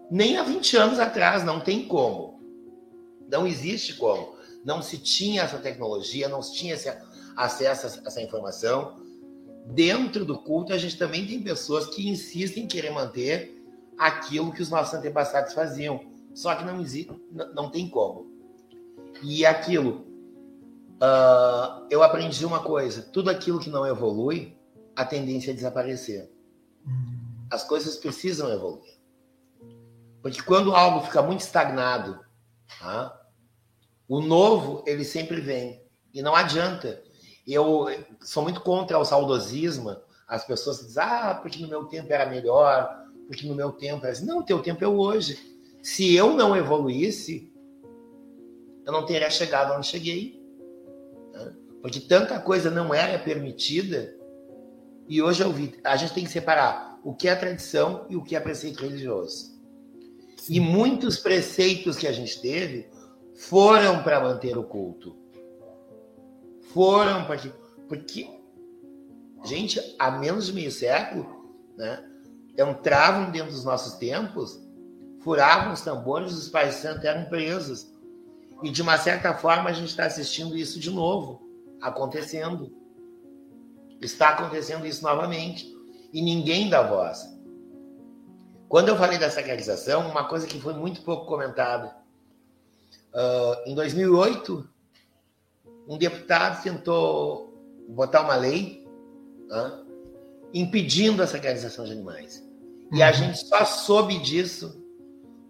nem há 20 anos atrás, não tem como. Não existe como. Não se tinha essa tecnologia, não se tinha esse acesso a essa informação. Dentro do culto, a gente também tem pessoas que insistem em querer manter aquilo que os nossos antepassados faziam. Só que não existe, não tem como. E aquilo, uh, eu aprendi uma coisa: tudo aquilo que não evolui, a tendência é desaparecer. as coisas precisam evoluir. Porque quando algo fica muito estagnado, tá? O novo, ele sempre vem. E não adianta. Eu sou muito contra o saudosismo. As pessoas dizem, ah, porque no meu tempo era melhor, porque no meu tempo era assim. Não, o teu tempo é hoje. Se eu não evoluísse, eu não teria chegado onde cheguei. Né? Porque tanta coisa não era permitida. E hoje eu vi. A gente tem que separar o que é tradição e o que é preceito religioso. Sim. E muitos preceitos que a gente teve foram para manter o culto. Foram para porque gente, há menos de meio século, né, entravam dentro dos nossos templos, furavam os tambores, os pais santos eram presos. E de uma certa forma a gente está assistindo isso de novo, acontecendo. Está acontecendo isso novamente. E ninguém dá voz. Quando eu falei da sacralização, uma coisa que foi muito pouco comentada. Uh, em 2008, um deputado tentou botar uma lei uh, impedindo a sacralização de animais. E a uhum. gente só soube disso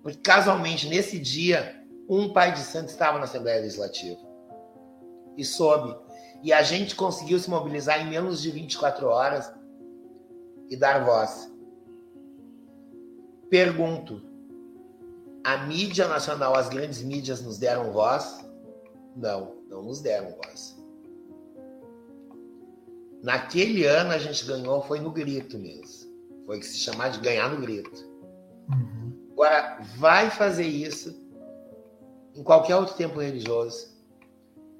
porque, casualmente, nesse dia, um pai de santo estava na Assembleia Legislativa. E soube. E a gente conseguiu se mobilizar em menos de 24 horas e dar voz. Pergunto: a mídia nacional, as grandes mídias nos deram voz? Não, não nos deram voz. Naquele ano a gente ganhou, foi no grito mesmo. Foi que se chamar de ganhar no grito. Uhum. Agora, vai fazer isso em qualquer outro tempo religioso,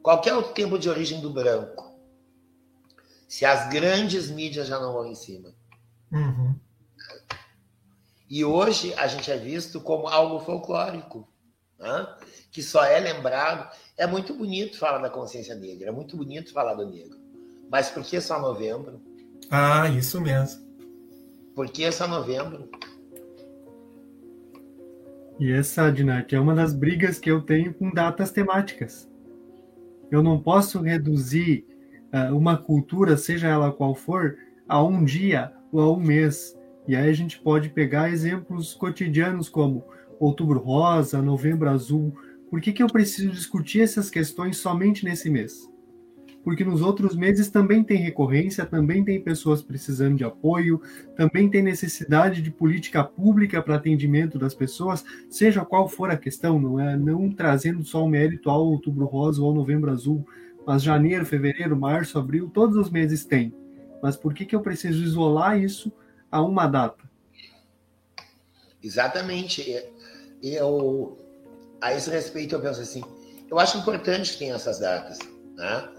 qualquer outro tempo de origem do branco. Se as grandes mídias já não vão em cima. Uhum. E hoje a gente é visto como algo folclórico, né? que só é lembrado. É muito bonito falar da consciência negra, é muito bonito falar do negro. Mas por que só novembro? Ah, isso mesmo. Por que só novembro? E essa, Dinarte, é uma das brigas que eu tenho com datas temáticas. Eu não posso reduzir uh, uma cultura, seja ela qual for, a um dia ou a um mês. E aí a gente pode pegar exemplos cotidianos como Outubro Rosa, Novembro Azul. Por que, que eu preciso discutir essas questões somente nesse mês? Porque nos outros meses também tem recorrência, também tem pessoas precisando de apoio, também tem necessidade de política pública para atendimento das pessoas, seja qual for a questão, não é não trazendo só o mérito ao Outubro Rosa ou ao Novembro Azul, mas janeiro, fevereiro, março, abril, todos os meses tem. Mas por que, que eu preciso isolar isso a uma data. Exatamente. Eu, a esse respeito, eu penso assim: eu acho importante que tenha essas datas, né?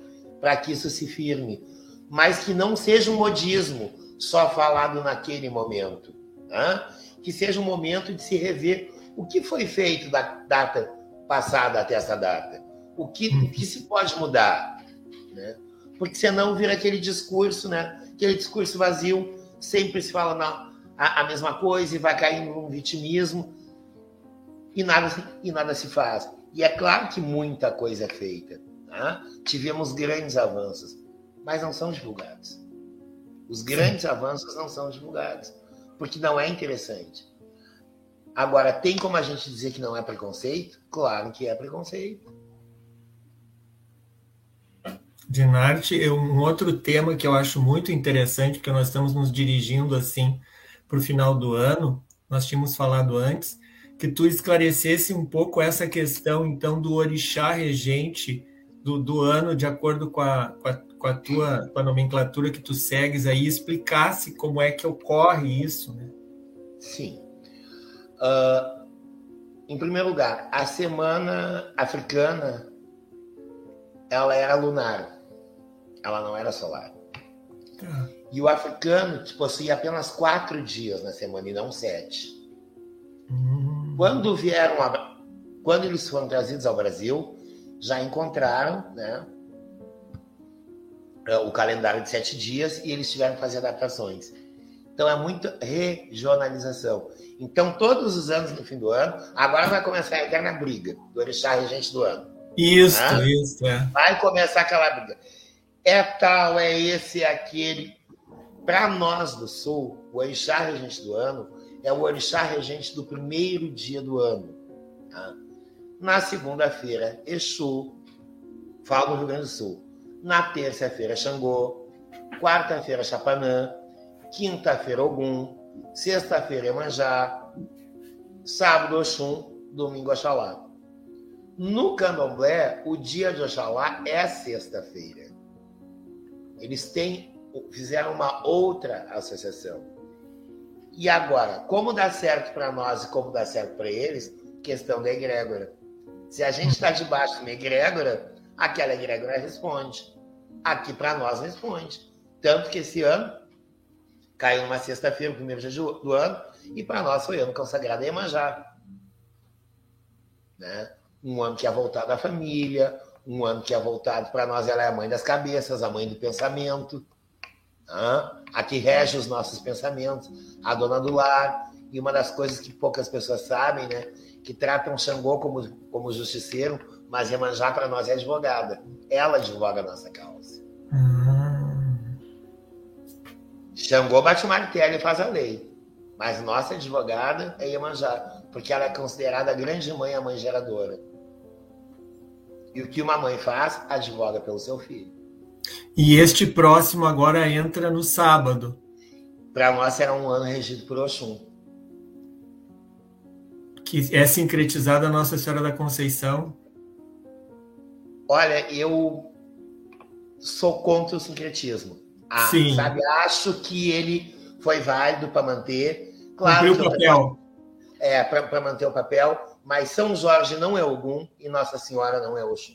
para que isso se firme, mas que não seja um modismo só falado naquele momento, né? que seja um momento de se rever o que foi feito da data passada até essa data, o que, o que se pode mudar, né? porque senão vira aquele discurso, né? aquele discurso vazio sempre se fala na, a, a mesma coisa e vai caindo num vitimismo e nada, e nada se faz. E é claro que muita coisa é feita. Tá? Tivemos grandes avanços, mas não são divulgados. Os grandes Sim. avanços não são divulgados, porque não é interessante. Agora, tem como a gente dizer que não é preconceito? Claro que é preconceito. Dinarte, eu, um outro tema que eu acho muito interessante, porque nós estamos nos dirigindo assim para o final do ano, nós tínhamos falado antes, que tu esclarecesse um pouco essa questão, então, do orixá regente do, do ano, de acordo com a, com a, com a tua com a nomenclatura que tu segues aí, explicasse como é que ocorre isso, né? Sim. Uh, em primeiro lugar, a semana africana ela era lunar ela não era solar. Tá. E o africano possuía apenas quatro dias na semana e não sete. Hum. Quando vieram, a, quando eles foram trazidos ao Brasil, já encontraram, né, o calendário de sete dias e eles tiveram que fazer adaptações. Então é muita regionalização. Então, todos os anos no fim do ano, agora vai começar a eterna briga do orixá regente do ano. Isso, né? isso, é. Vai começar aquela briga é tal, é esse, é aquele. Para nós do Sul, o orixá regente do ano é o orixá regente do primeiro dia do ano. Tá? Na segunda-feira, Exu, falo no Rio Grande do Sul. Na terça-feira, Xangô. Quarta-feira, Chapanã. Quinta-feira, Ogum. Sexta-feira, Emanjá. Sábado, Oxum. Domingo, Oxalá. No candomblé, o dia de Oxalá é sexta-feira. Eles têm, fizeram uma outra associação. E agora, como dá certo para nós e como dá certo para eles, questão da egrégora. Se a gente está debaixo de uma egrégora, aquela egrégora responde. Aqui para nós responde. Tanto que esse ano caiu numa sexta-feira, o primeiro dia do ano, e para nós foi ano consagrado a Iemanjá. Né? Um ano que é voltado à família, um ano que é voltado para nós, ela é a mãe das cabeças, a mãe do pensamento, a que rege os nossos pensamentos, a dona do lar. E uma das coisas que poucas pessoas sabem, né? Que tratam Xangô como, como justiceiro, mas Iemanjá para nós é advogada. Ela advoga a nossa causa. Uhum. Xangô bate o martelo e faz a lei. Mas nossa advogada é Iemanjá, porque ela é considerada a grande mãe, a mãe geradora. E o que uma mãe faz, advoga pelo seu filho. E este próximo agora entra no sábado. Para nós será um ano regido por Oxum. Que é sincretizada a Nossa Senhora da Conceição. Olha, eu sou contra o sincretismo. Ah, Sim. Sabe, acho que ele foi válido para manter. Claro, Cumpriu o papel. É, para manter o papel, mas São Jorge não é Ogum e Nossa Senhora não é Oxum.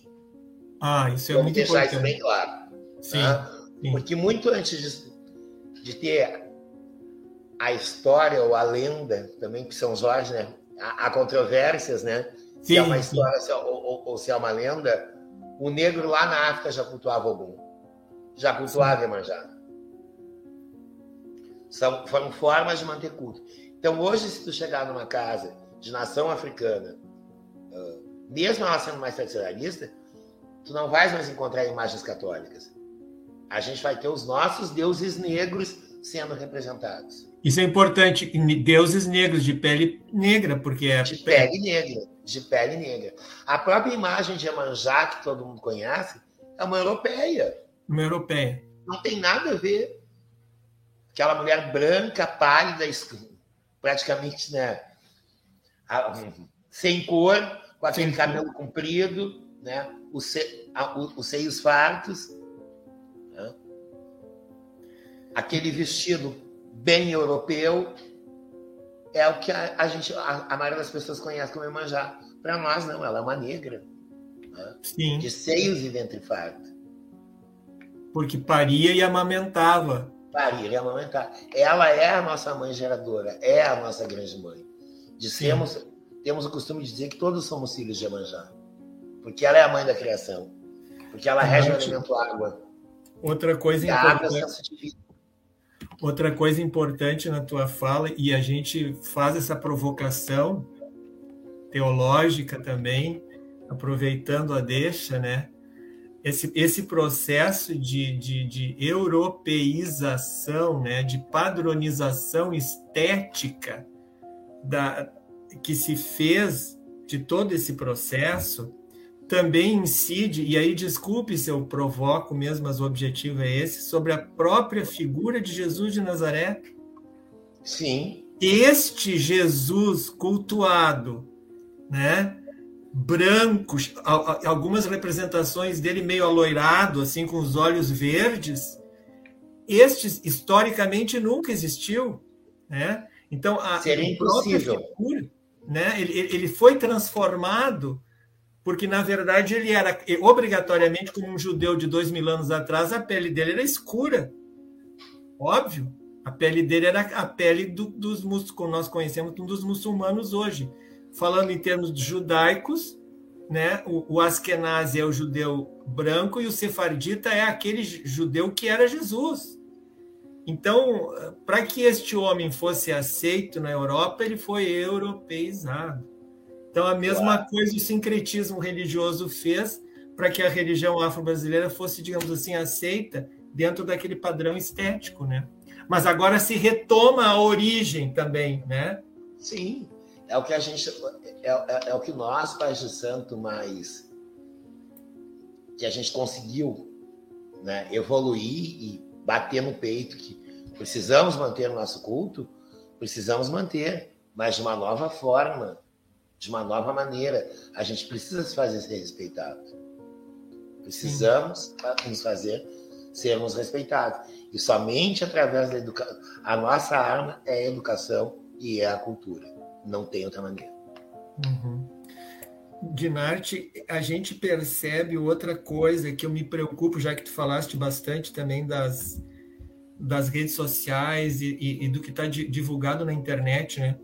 Ah, isso é Vamos muito deixar importante. isso bem claro. Sim, né? sim. Porque muito antes de, de, ter a história ou a lenda também que São Jorge, né? Há, há controvérsias, né? Sim, se é uma história se, é, ou, ou, ou, se é uma lenda. O negro lá na África já cultuava Ogum. Já cultuava Iemanjá. São, foram formas de manter culto. Então, hoje, se tu chegar numa casa de nação africana, mesmo ela sendo mais tradicionalista, tu não vais mais encontrar imagens católicas. A gente vai ter os nossos deuses negros sendo representados. Isso é importante, deuses negros de pele negra, porque é de pele negra, de pele negra. A própria imagem de Emanjá que todo mundo conhece é uma europeia. Uma europeia. Não tem nada a ver. Aquela mulher branca, pálida, praticamente, né, sem cor, com aquele Sim. cabelo comprido, né, os, se, os seios fartos, né, aquele vestido bem europeu, é o que a, a gente, a, a, maioria das pessoas conhece como Emanjá. Para nós, não, ela é uma negra, né, de seios e ventre farto. Porque paria e amamentava. Paria e amamentava. Ela é a nossa mãe geradora, é a nossa grande mãe. Dissemos, temos o costume de dizer que todos somos filhos de Iemanjá. Porque ela é a mãe da criação. Porque ela rege o alimento água. Outra coisa importante. Outra coisa importante na tua fala, e a gente faz essa provocação teológica também, aproveitando a deixa, né? Esse, esse processo de, de, de europeização, né? de padronização estética da, que se fez de todo esse processo também incide, e aí desculpe se eu provoco mesmo, mas o objetivo é esse, sobre a própria figura de Jesus de Nazaré. Sim. Este Jesus cultuado, né? Branco, algumas representações dele meio aloirado, assim, com os olhos verdes. Este, historicamente, nunca existiu, né? Então, a, Seria impossível. Figura, né? Ele, ele foi transformado porque, na verdade, ele era obrigatoriamente, como um judeu de dois mil anos atrás, a pele dele era escura. Óbvio. A pele dele era a pele do, dos como nós conhecemos dos muçulmanos hoje. Falando em termos judaicos, né? O, o Askenazi é o judeu branco e o sefardita é aquele judeu que era Jesus. Então, para que este homem fosse aceito na Europa, ele foi europeizado. Então, a mesma coisa o sincretismo religioso fez para que a religião afro-brasileira fosse, digamos assim, aceita dentro daquele padrão estético, né? mas agora se retoma a origem também, né? Sim, é o que a gente, é, é, é o que nós, pais de santo, mais que a gente conseguiu né, evoluir e bater no peito que precisamos manter o nosso culto, precisamos manter, mas de uma nova forma, de uma nova maneira. A gente precisa se fazer ser respeitado. Precisamos Sim. nos fazer sermos respeitados. E somente através da educação. A nossa arma é a educação e é a cultura. Não tem outra maneira. Uhum. Dinarte, a gente percebe outra coisa que eu me preocupo, já que tu falaste bastante também das, das redes sociais e, e, e do que está divulgado na internet, né?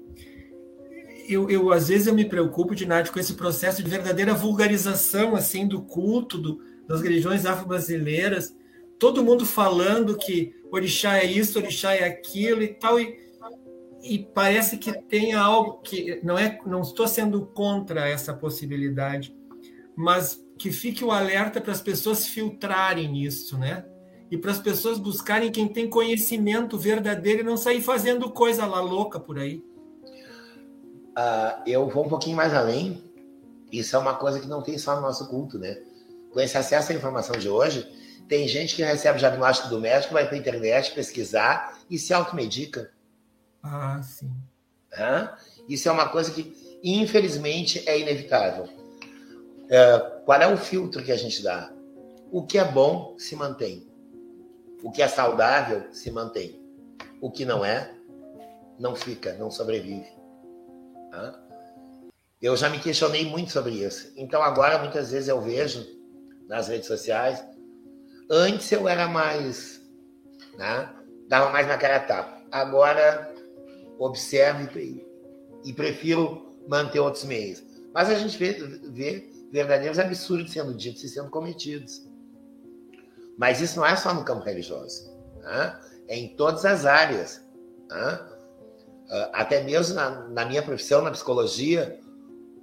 Eu, eu, às vezes eu me preocupo, Dinarte, com esse processo de verdadeira vulgarização assim do culto do, das religiões afro-brasileiras, todo mundo falando que orixá é isso, orixá é aquilo e tal, e, e parece que tem algo que não é, não estou sendo contra essa possibilidade, mas que fique o alerta para as pessoas filtrarem isso, né? E para as pessoas buscarem quem tem conhecimento verdadeiro e não sair fazendo coisa lá louca por aí. Uh, eu vou um pouquinho mais além. Isso é uma coisa que não tem só no nosso culto, né? Com esse acesso à informação de hoje, tem gente que recebe o diagnóstico do médico, vai para a internet pesquisar e se automedica. Ah, sim. Isso é uma coisa que, infelizmente, é inevitável. É, qual é o filtro que a gente dá? O que é bom se mantém. O que é saudável se mantém. O que não é, não fica, não sobrevive. Eu já me questionei muito sobre isso. Então, agora, muitas vezes, eu vejo nas redes sociais Antes eu era mais. Né? Dava mais na cara tapa. Agora observo e, e prefiro manter outros meios. Mas a gente vê, vê verdadeiros absurdos sendo ditos e sendo cometidos. Mas isso não é só no campo religioso. Né? É em todas as áreas. Né? Até mesmo na, na, minha profissão, na psicologia,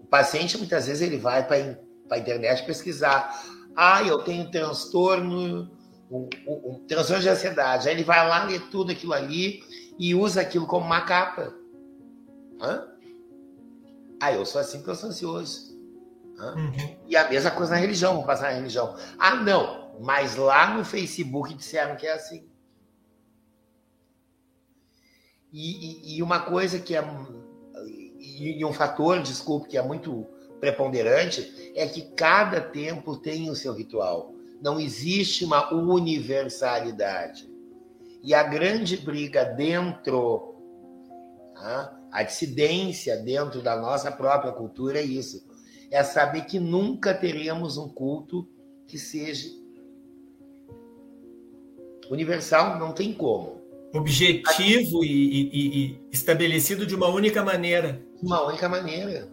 o paciente muitas vezes ele vai para a internet pesquisar ah, eu tenho transtorno, um, um, um, transtorno de ansiedade. Aí ele vai lá, lê tudo aquilo ali e usa aquilo como uma capa. Hã? Ah, eu sou assim porque eu sou ansioso. Uhum. E a mesma coisa na religião, vamos passar na religião. Ah, não, mas lá no Facebook disseram que é assim. E, e, e uma coisa que é. E, e um fator, desculpe, que é muito preponderante é que cada tempo tem o seu ritual. Não existe uma universalidade. E a grande briga dentro, tá? a dissidência dentro da nossa própria cultura é isso. É saber que nunca teremos um culto que seja universal, não tem como. Objetivo e, e, e estabelecido de uma única maneira. Uma única maneira.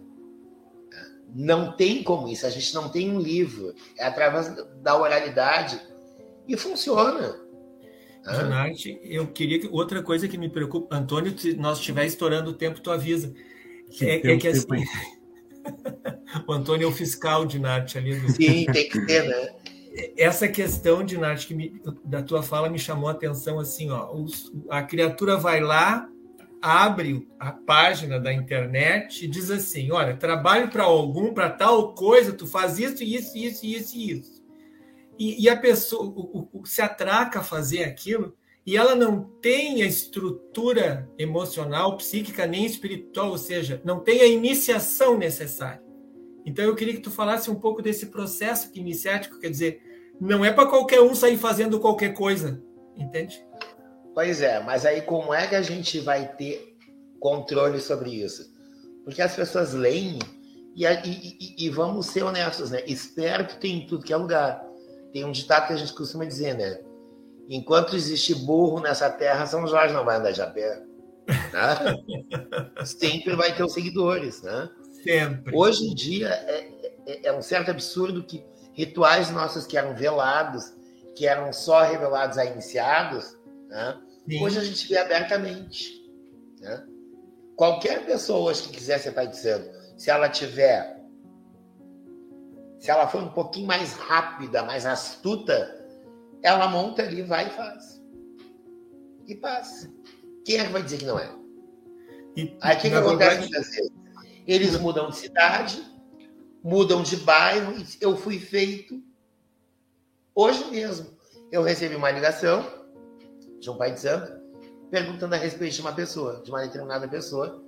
Não tem como isso, a gente não tem um livro. É através da oralidade e funciona. Donati, eu queria que outra coisa que me preocupa, Antônio, se nós estiver estourando o tempo, tu avisa. É, é que assim, o Antônio é o fiscal de Nath ali. Do... Sim, tem que ter, né? Essa questão de Nath que me, da tua fala me chamou a atenção assim, ó, os, a criatura vai lá, abre a página da internet e diz assim: olha, trabalho para algum, para tal coisa, tu faz isso, isso, isso, isso e isso. E, e a pessoa o, o, se atraca a fazer aquilo e ela não tem a estrutura emocional, psíquica nem espiritual, ou seja, não tem a iniciação necessária. Então eu queria que tu falasse um pouco desse processo iniciático, quer dizer, não é para qualquer um sair fazendo qualquer coisa, entende? Pois é, mas aí como é que a gente vai ter controle sobre isso? Porque as pessoas leem e, e, e, vamos ser honestos, né? Esperto tem em tudo que é lugar. Tem um ditado que a gente costuma dizer, né? Enquanto existe burro nessa terra, São Jorge não vai andar de a pé. Né? Sempre vai ter os seguidores, né? Sempre. Hoje em dia é, é, é um certo absurdo que rituais nossos que eram velados, que eram só revelados a iniciados, né? Hoje a gente vê abertamente. Né? Qualquer pessoa hoje que quiser ser pai de santo, se ela tiver, se ela for um pouquinho mais rápida, mais astuta, ela monta ali, vai e faz. e paz. Quem é que vai dizer que não é? E, Aí o que, que acontece muitas vezes? Eles mudam de cidade, mudam de bairro, eu fui feito hoje mesmo. Eu recebi uma ligação de um pai de santo perguntando a respeito de uma pessoa, de uma determinada pessoa,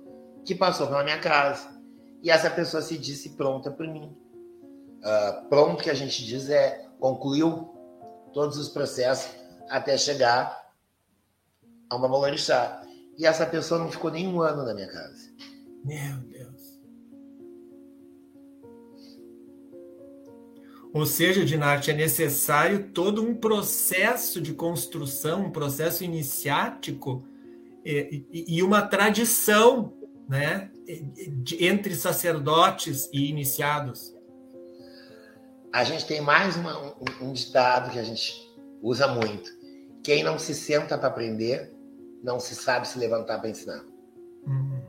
que passou pela minha casa. E essa pessoa se disse pronta por mim. Uh, pronto que a gente diz é concluiu todos os processos até chegar a uma valorixá. E essa pessoa não ficou nem um ano na minha casa. Meu Deus. Ou seja, Dinarte, é necessário todo um processo de construção, um processo iniciático e, e, e uma tradição né, entre sacerdotes e iniciados. A gente tem mais uma, um, um ditado que a gente usa muito. Quem não se senta para aprender, não se sabe se levantar para ensinar. Uhum.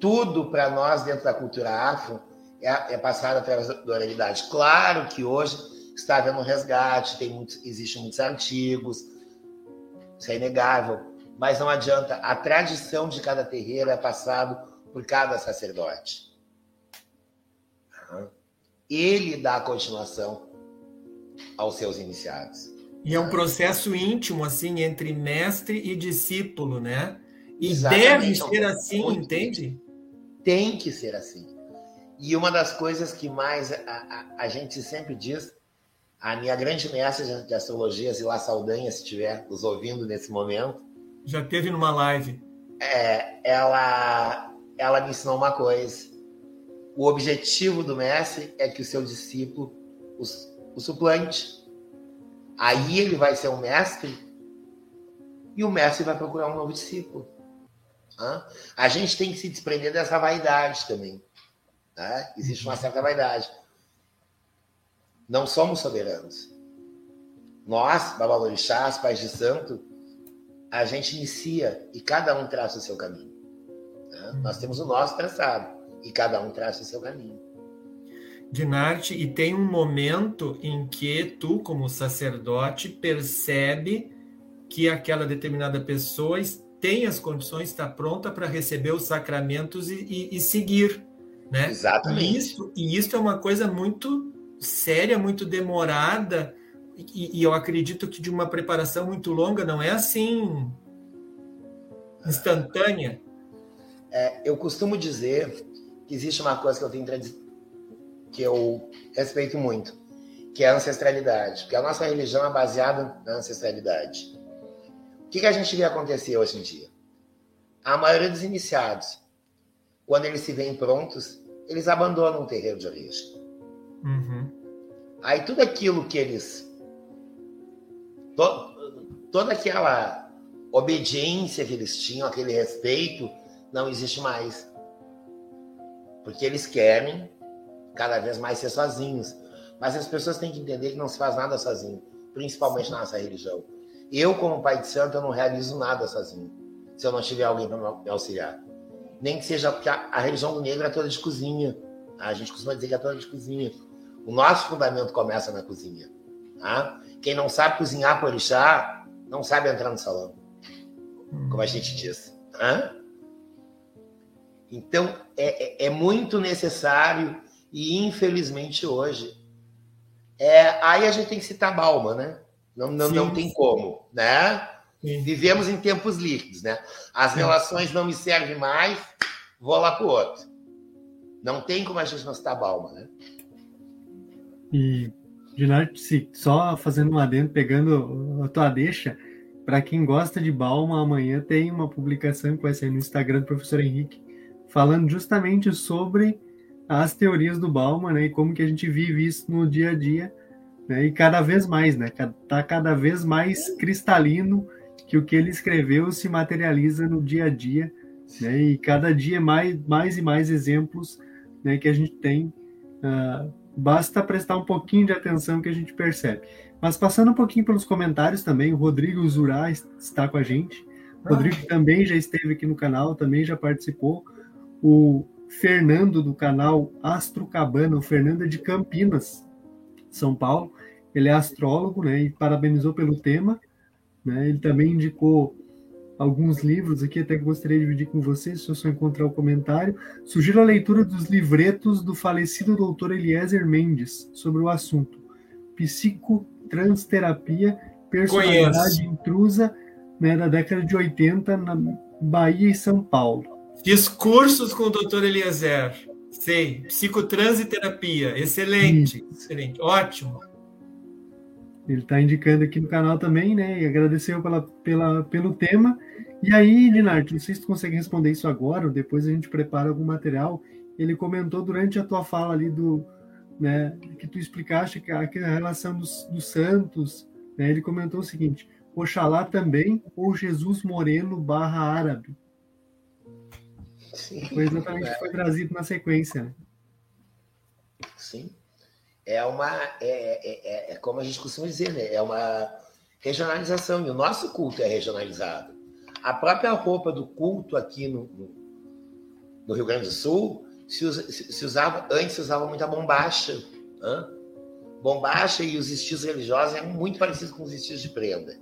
Tudo para nós dentro da cultura afro é, é passado através da oralidade. Claro que hoje está havendo um resgate, tem muitos, existem muitos artigos, isso é inegável, mas não adianta. A tradição de cada terreiro é passado por cada sacerdote. Ele dá continuação aos seus iniciados. E é um processo íntimo, assim, entre mestre e discípulo, né? E Exatamente. deve ser assim, entende? Tem que ser assim. E uma das coisas que mais a, a, a gente sempre diz, a minha grande mestra de astrologia, Zilá Saldanha, se estiver nos ouvindo nesse momento. Já teve numa live. É, ela, ela me ensinou uma coisa. O objetivo do mestre é que o seu discípulo o, o suplante. Aí ele vai ser um mestre e o mestre vai procurar um novo discípulo. A gente tem que se desprender dessa vaidade também. Né? Existe uma certa vaidade. Não somos soberanos. Nós, Babalorixás, pais de santo, a gente inicia e cada um traça o seu caminho. Né? Nós temos o nosso traçado e cada um traça o seu caminho. Dinarte, e tem um momento em que tu, como sacerdote, percebe que aquela determinada pessoa tem as condições, está pronta para receber os sacramentos e, e, e seguir. Né? Exatamente. E isso, e isso é uma coisa muito séria, muito demorada, e, e, eu acredito que de uma preparação muito longa, não é assim instantânea. É, eu costumo dizer que existe uma coisa que eu tenho que eu respeito muito, que é a ancestralidade, porque a nossa religião é baseada na ancestralidade. O que, que a gente vê acontecer hoje em dia? A maioria dos iniciados quando eles se veem prontos, eles abandonam o terreiro de origem. Uhum. Aí tudo aquilo que eles. To, toda aquela obediência que eles tinham, aquele respeito, não existe mais. Porque eles querem cada vez mais ser sozinhos. Mas as pessoas têm que entender que não se faz nada sozinho, principalmente na nossa religião. Eu, como pai de santo, eu não realizo nada sozinho, se eu não tiver alguém para me auxiliar nem que seja porque a, a religião do negro é toda de cozinha. A gente costuma dizer que é toda de cozinha. O nosso fundamento começa na cozinha. Tá? Quem não sabe cozinhar por orixá, não sabe entrar no salão. Como a gente diz. Tá? Então, é, é, é, muito necessário e, infelizmente, hoje, é, aí a gente tem que citar Balma, né? Não, não, não tem como, né? Sim. Vivemos em tempos líquidos, né? As relações não me servem mais, vou lá para o outro. Não tem como a gente não citar Balma, né? E, Dinarte, só fazendo um adendo, pegando a tua deixa, para quem gosta de Balma, amanhã tem uma publicação que vai sair no Instagram do professor Henrique, falando justamente sobre as teorias do Balma, né, e como que a gente vive isso no dia a dia, né, e cada vez mais, né, tá cada vez mais cristalino que o que ele escreveu se materializa no dia a dia, né? E cada dia mais, mais e mais exemplos né, que a gente tem. Uh, basta prestar um pouquinho de atenção que a gente percebe. Mas passando um pouquinho pelos comentários também, o Rodrigo Zurá está com a gente. O Rodrigo ah. também já esteve aqui no canal, também já participou. O Fernando do canal Astro Cabana, o Fernando é de Campinas, São Paulo. Ele é astrólogo, né? E parabenizou pelo tema Né? Ele também indicou alguns livros aqui, até gostaria de dividir com vocês, se eu só encontrar o comentário. Sugiro a leitura dos livretos do falecido doutor Eliezer Mendes sobre o assunto. Psicotransterapia, personalidade Conheço. intrusa, né, da década de 80, na Bahia e São Paulo. Fiz cursos com o doutor Eliezer. Sei, psicotransiterapia, excelente, Isso. excelente, ótimo. Ele está indicando aqui no canal também, né? E agradeceu pela, pela, pelo tema. E aí, Dinarte, não sei se tu consegue responder isso agora, ou depois a gente prepara algum material. Ele comentou durante a tua fala ali do, né, que tu explicaste que a, que a relação dos, dos santos, né, ele comentou o seguinte: Oxalá também ou Jesus Moreno barra árabe. Sim, foi exatamente o que foi trazido na sequência. Né? Sim é uma é, é, é, é, como a gente costuma dizer, né? É uma regionalização e o nosso culto é regionalizado. A própria roupa do culto aqui no, no, Rio Grande do Sul se, usa, se, usava antes se usava muita bombacha, bombacha e os estilos religiosos eram muito parecidos com os estilos de prenda.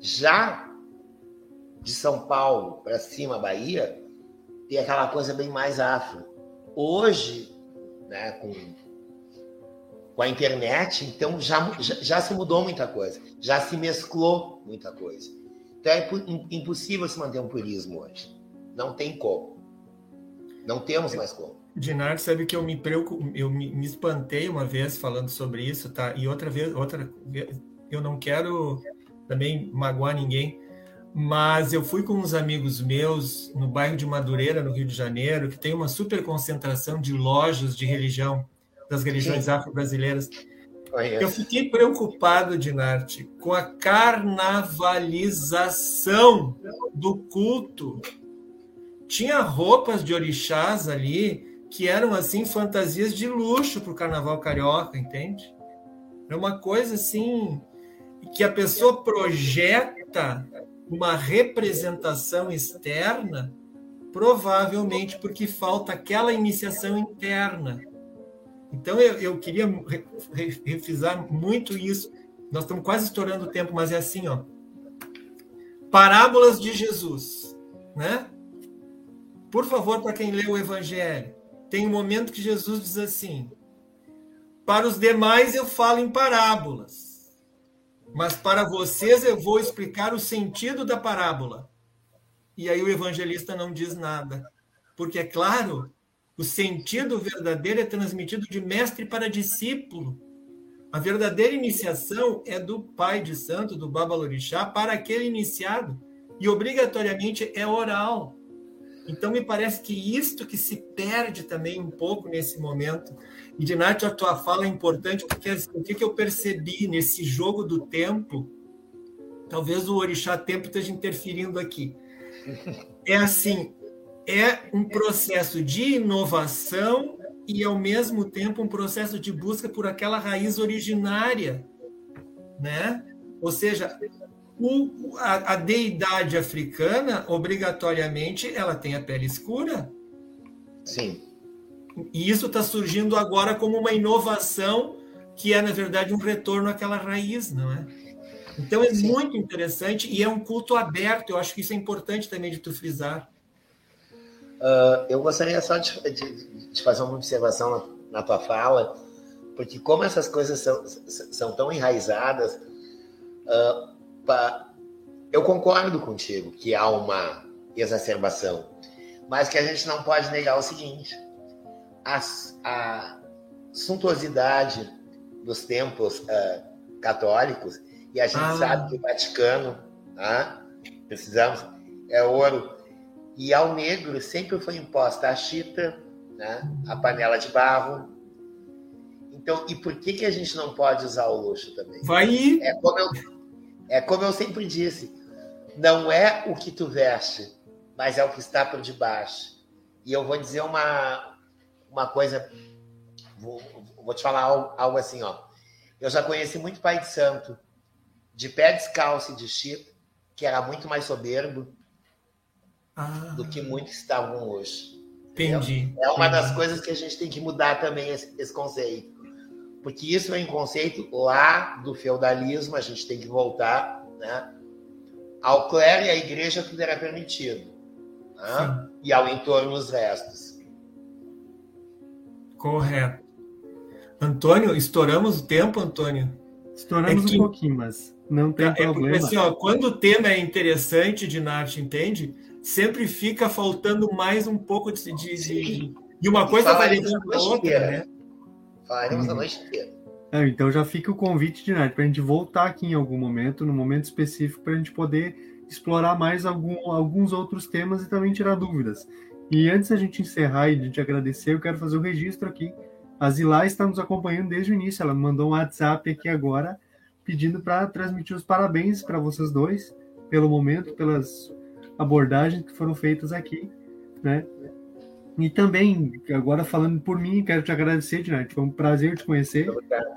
Já de São Paulo para cima, Bahia, tem aquela coisa bem mais afro. Hoje, né, com com a internet, então já, já, já, se mudou muita coisa, já se mesclou muita coisa. Então é impossível se manter um purismo hoje. Não tem como. Não temos mais como. Dinar, sabe que eu me preocupo, eu me, me, espantei uma vez falando sobre isso, tá? E outra vez, outra, eu não quero também magoar ninguém, mas eu fui com uns amigos meus no bairro de Madureira, no Rio de Janeiro, que tem uma super concentração de lojas de religião das religiões afro-brasileiras. Eu fiquei preocupado, Dinarte, com a carnavalização do culto. Tinha roupas de orixás ali que eram assim fantasias de luxo para o carnaval carioca, entende? É uma coisa assim que a pessoa projeta uma representação externa, provavelmente porque falta aquela iniciação interna. Então eu, eu queria refisar muito isso. Nós estamos quase estourando o tempo, mas é assim, ó. Parábolas de Jesus, né? Por favor, para quem lê o Evangelho, tem um momento que Jesus diz assim: Para os demais eu falo em parábolas, mas para vocês eu vou explicar o sentido da parábola. E aí o evangelista não diz nada, porque é claro o sentido verdadeiro é transmitido de mestre para discípulo. A verdadeira iniciação é do pai de santo, do Babalorixá, para aquele iniciado. E obrigatoriamente é oral. Então, me parece que isto que se perde também um pouco nesse momento. E, Dinati, a tua fala é importante, porque assim, o que eu percebi nesse jogo do tempo, talvez o orixá tempo esteja interferindo aqui. É assim, é um processo de inovação e, ao mesmo tempo, um processo de busca por aquela raiz originária, né? Ou seja, o, a, a, deidade africana, obrigatoriamente, ela tem a pele escura. Sim. E isso está surgindo agora como uma inovação que é, na verdade, um retorno àquela raiz, não é? Então é Sim. muito interessante e é um culto aberto. Eu acho que isso é importante também de tu frisar. Uh, eu gostaria só de, de, de, fazer uma observação na, na, tua fala, porque como essas coisas são, são tão enraizadas, uh, eu concordo contigo que há uma exacerbação, mas que a gente não pode negar o seguinte: a, a suntuosidade dos templos uh, católicos, e a gente ah. sabe que o Vaticano, ah, precisamos, é ouro e ao negro sempre foi imposta a chita, né? a panela de barro. Então, e por que, que a gente não pode usar o luxo também? Vai É como eu, é como eu sempre disse, não é o que tu veste, mas é o que está por debaixo. E eu vou dizer uma, uma coisa, vou, vou te falar algo, algo assim, ó. Eu já conheci muito pai de santo, de pé descalço e de chita, que era muito mais soberbo, ah. do que muitos estavam hoje. Entendi. É uma das coisas que a gente tem que mudar também esse, esse conceito. Porque isso é um conceito lá do feudalismo, a gente tem que voltar né? Ao clero e à igreja tudo era permitido. Né? E ao entorno os restos. Correto. Antônio, estouramos o tempo, Antônio? Estouramos é que... um pouquinho, mas não tem é, problema. É assim, ó, quando o tema é interessante de Nath, entende? Sempre fica faltando mais um pouco de. de, de, de uma coisa vai levando a outra, né? A noite inteira. É, então já fica o convite de Nath para a gente voltar aqui em algum momento, no momento específico, para a gente poder explorar mais algum, alguns outros temas e também tirar dúvidas. E antes da gente encerrar e de te agradecer, eu quero fazer o um registro aqui. A Zilá está nos acompanhando desde o início. Ela mandou um WhatsApp aqui agora pedindo para transmitir os parabéns para vocês dois pelo momento, pelas abordagens que foram feitas aqui, né? E também, agora falando por mim, quero te agradecer, Dinarte. Foi um prazer te conhecer.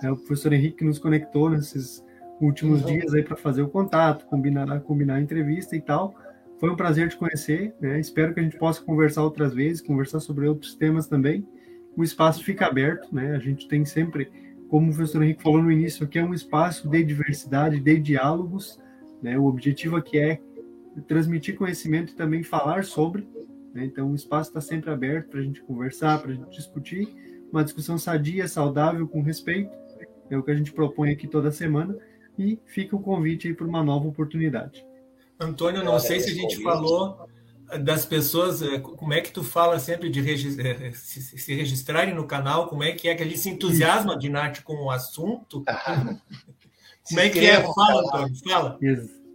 É o professor Henrique que nos conectou nesses últimos uhum. dias aí para fazer o contato, combinar, combinar a entrevista e tal. Foi um prazer te conhecer. Né? Espero que a gente possa conversar outras vezes, conversar sobre outros temas também. O espaço fica aberto, né? A gente tem sempre, como o professor Henrique falou no início, aqui é um espaço de diversidade, de diálogos. Né? O objetivo aqui é transmitir conhecimento e também falar sobre. Né? Então, o espaço está sempre aberto para a gente conversar, para a gente discutir. Uma discussão sadia, saudável, com respeito. É o que a gente propõe aqui toda semana. E fica o convite aí para uma nova oportunidade. Antônio, não sei se a gente falou das pessoas, é, como é que tu fala sempre de é, se registrarem no canal, como é que é que a gente se entusiasma de Nath com o assunto? como é que é? Fala, Antônio, fala.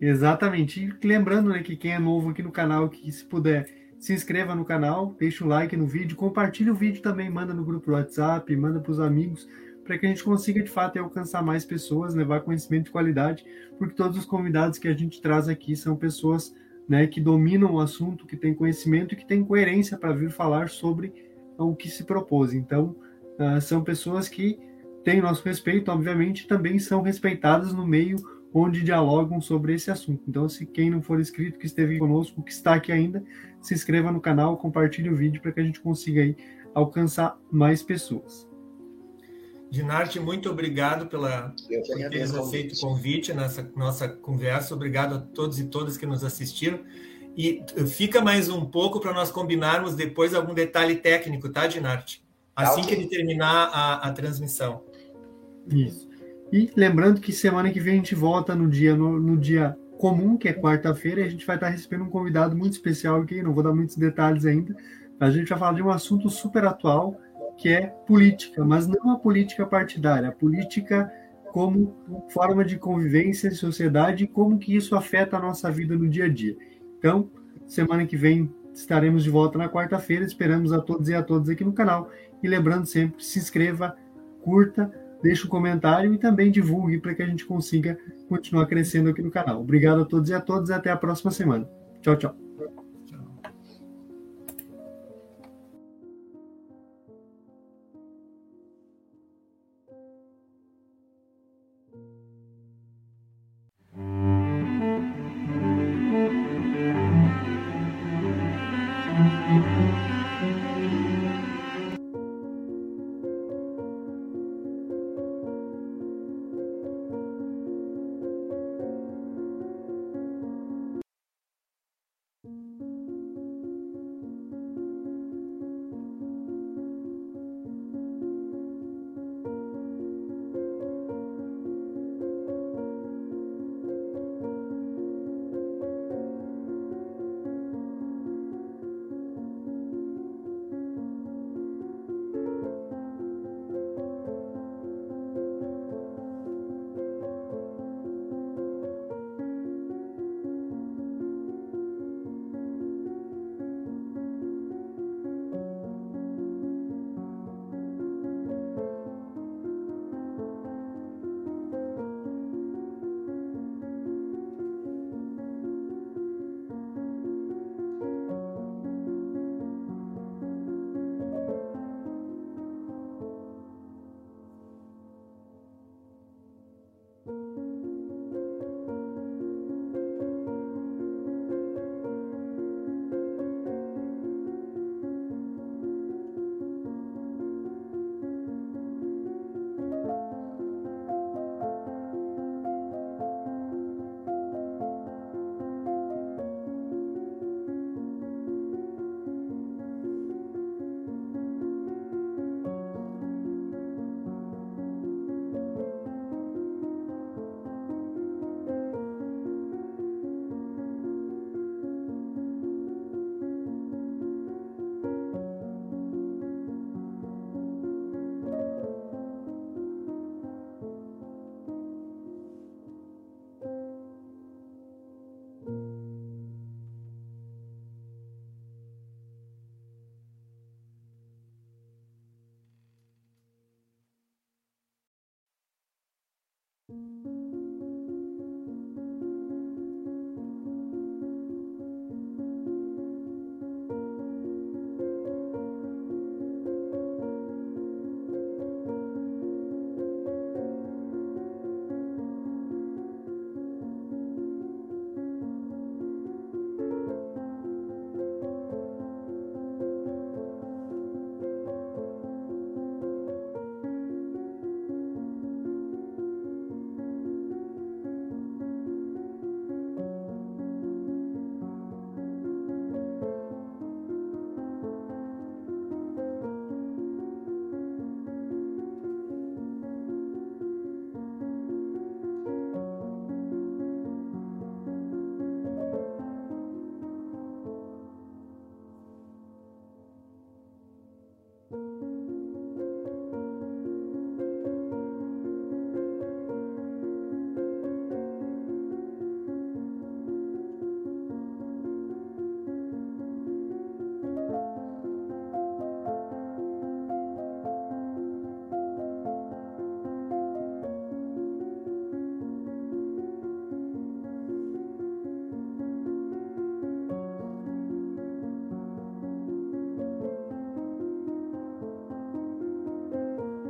Exatamente. E lembrando né, que quem é novo aqui no canal, que se puder, se inscreva no canal, deixa o like no vídeo, compartilhe o vídeo também, manda no grupo do WhatsApp, manda para os amigos, para que a gente consiga de fato alcançar mais pessoas, levar conhecimento de qualidade, porque todos os convidados que a gente traz aqui são pessoas né, que dominam o assunto, que têm conhecimento e que têm coerência para vir falar sobre o que se propôs. Então, uh, são pessoas que têm nosso respeito, obviamente, também são respeitadas no meio onde dialogam sobre esse assunto. Então, se quem não for inscrito, que esteve conosco, que está aqui ainda, se inscreva no canal, compartilhe o vídeo para que a gente consiga aí alcançar mais pessoas. Dinarte, muito obrigado pela por ter aceito o convite nessa nossa conversa. Obrigado a todos e todas que nos assistiram. E fica mais um pouco para nós combinarmos depois algum detalhe técnico, tá, Dinarte? Tá assim que ele terminar a, a transmissão. Isso. E lembrando que semana que vem a gente volta no dia, no, no dia comum, que é quarta-feira, e a gente vai estar recebendo um convidado muito especial aqui, não vou dar muitos detalhes ainda, mas a gente vai falar de um assunto super atual, que é política, mas não a política partidária, a política como forma de convivência em sociedade e como que isso afeta a nossa vida no dia a dia. Então, semana que vem estaremos de volta na quarta-feira, esperamos a todos e a todas aqui no canal, e lembrando sempre, se inscreva, curta, deixe um comentário e também divulgue para que a gente consiga continuar crescendo aqui no canal. Obrigado a todos e a todas e até a próxima semana. Tchau, tchau.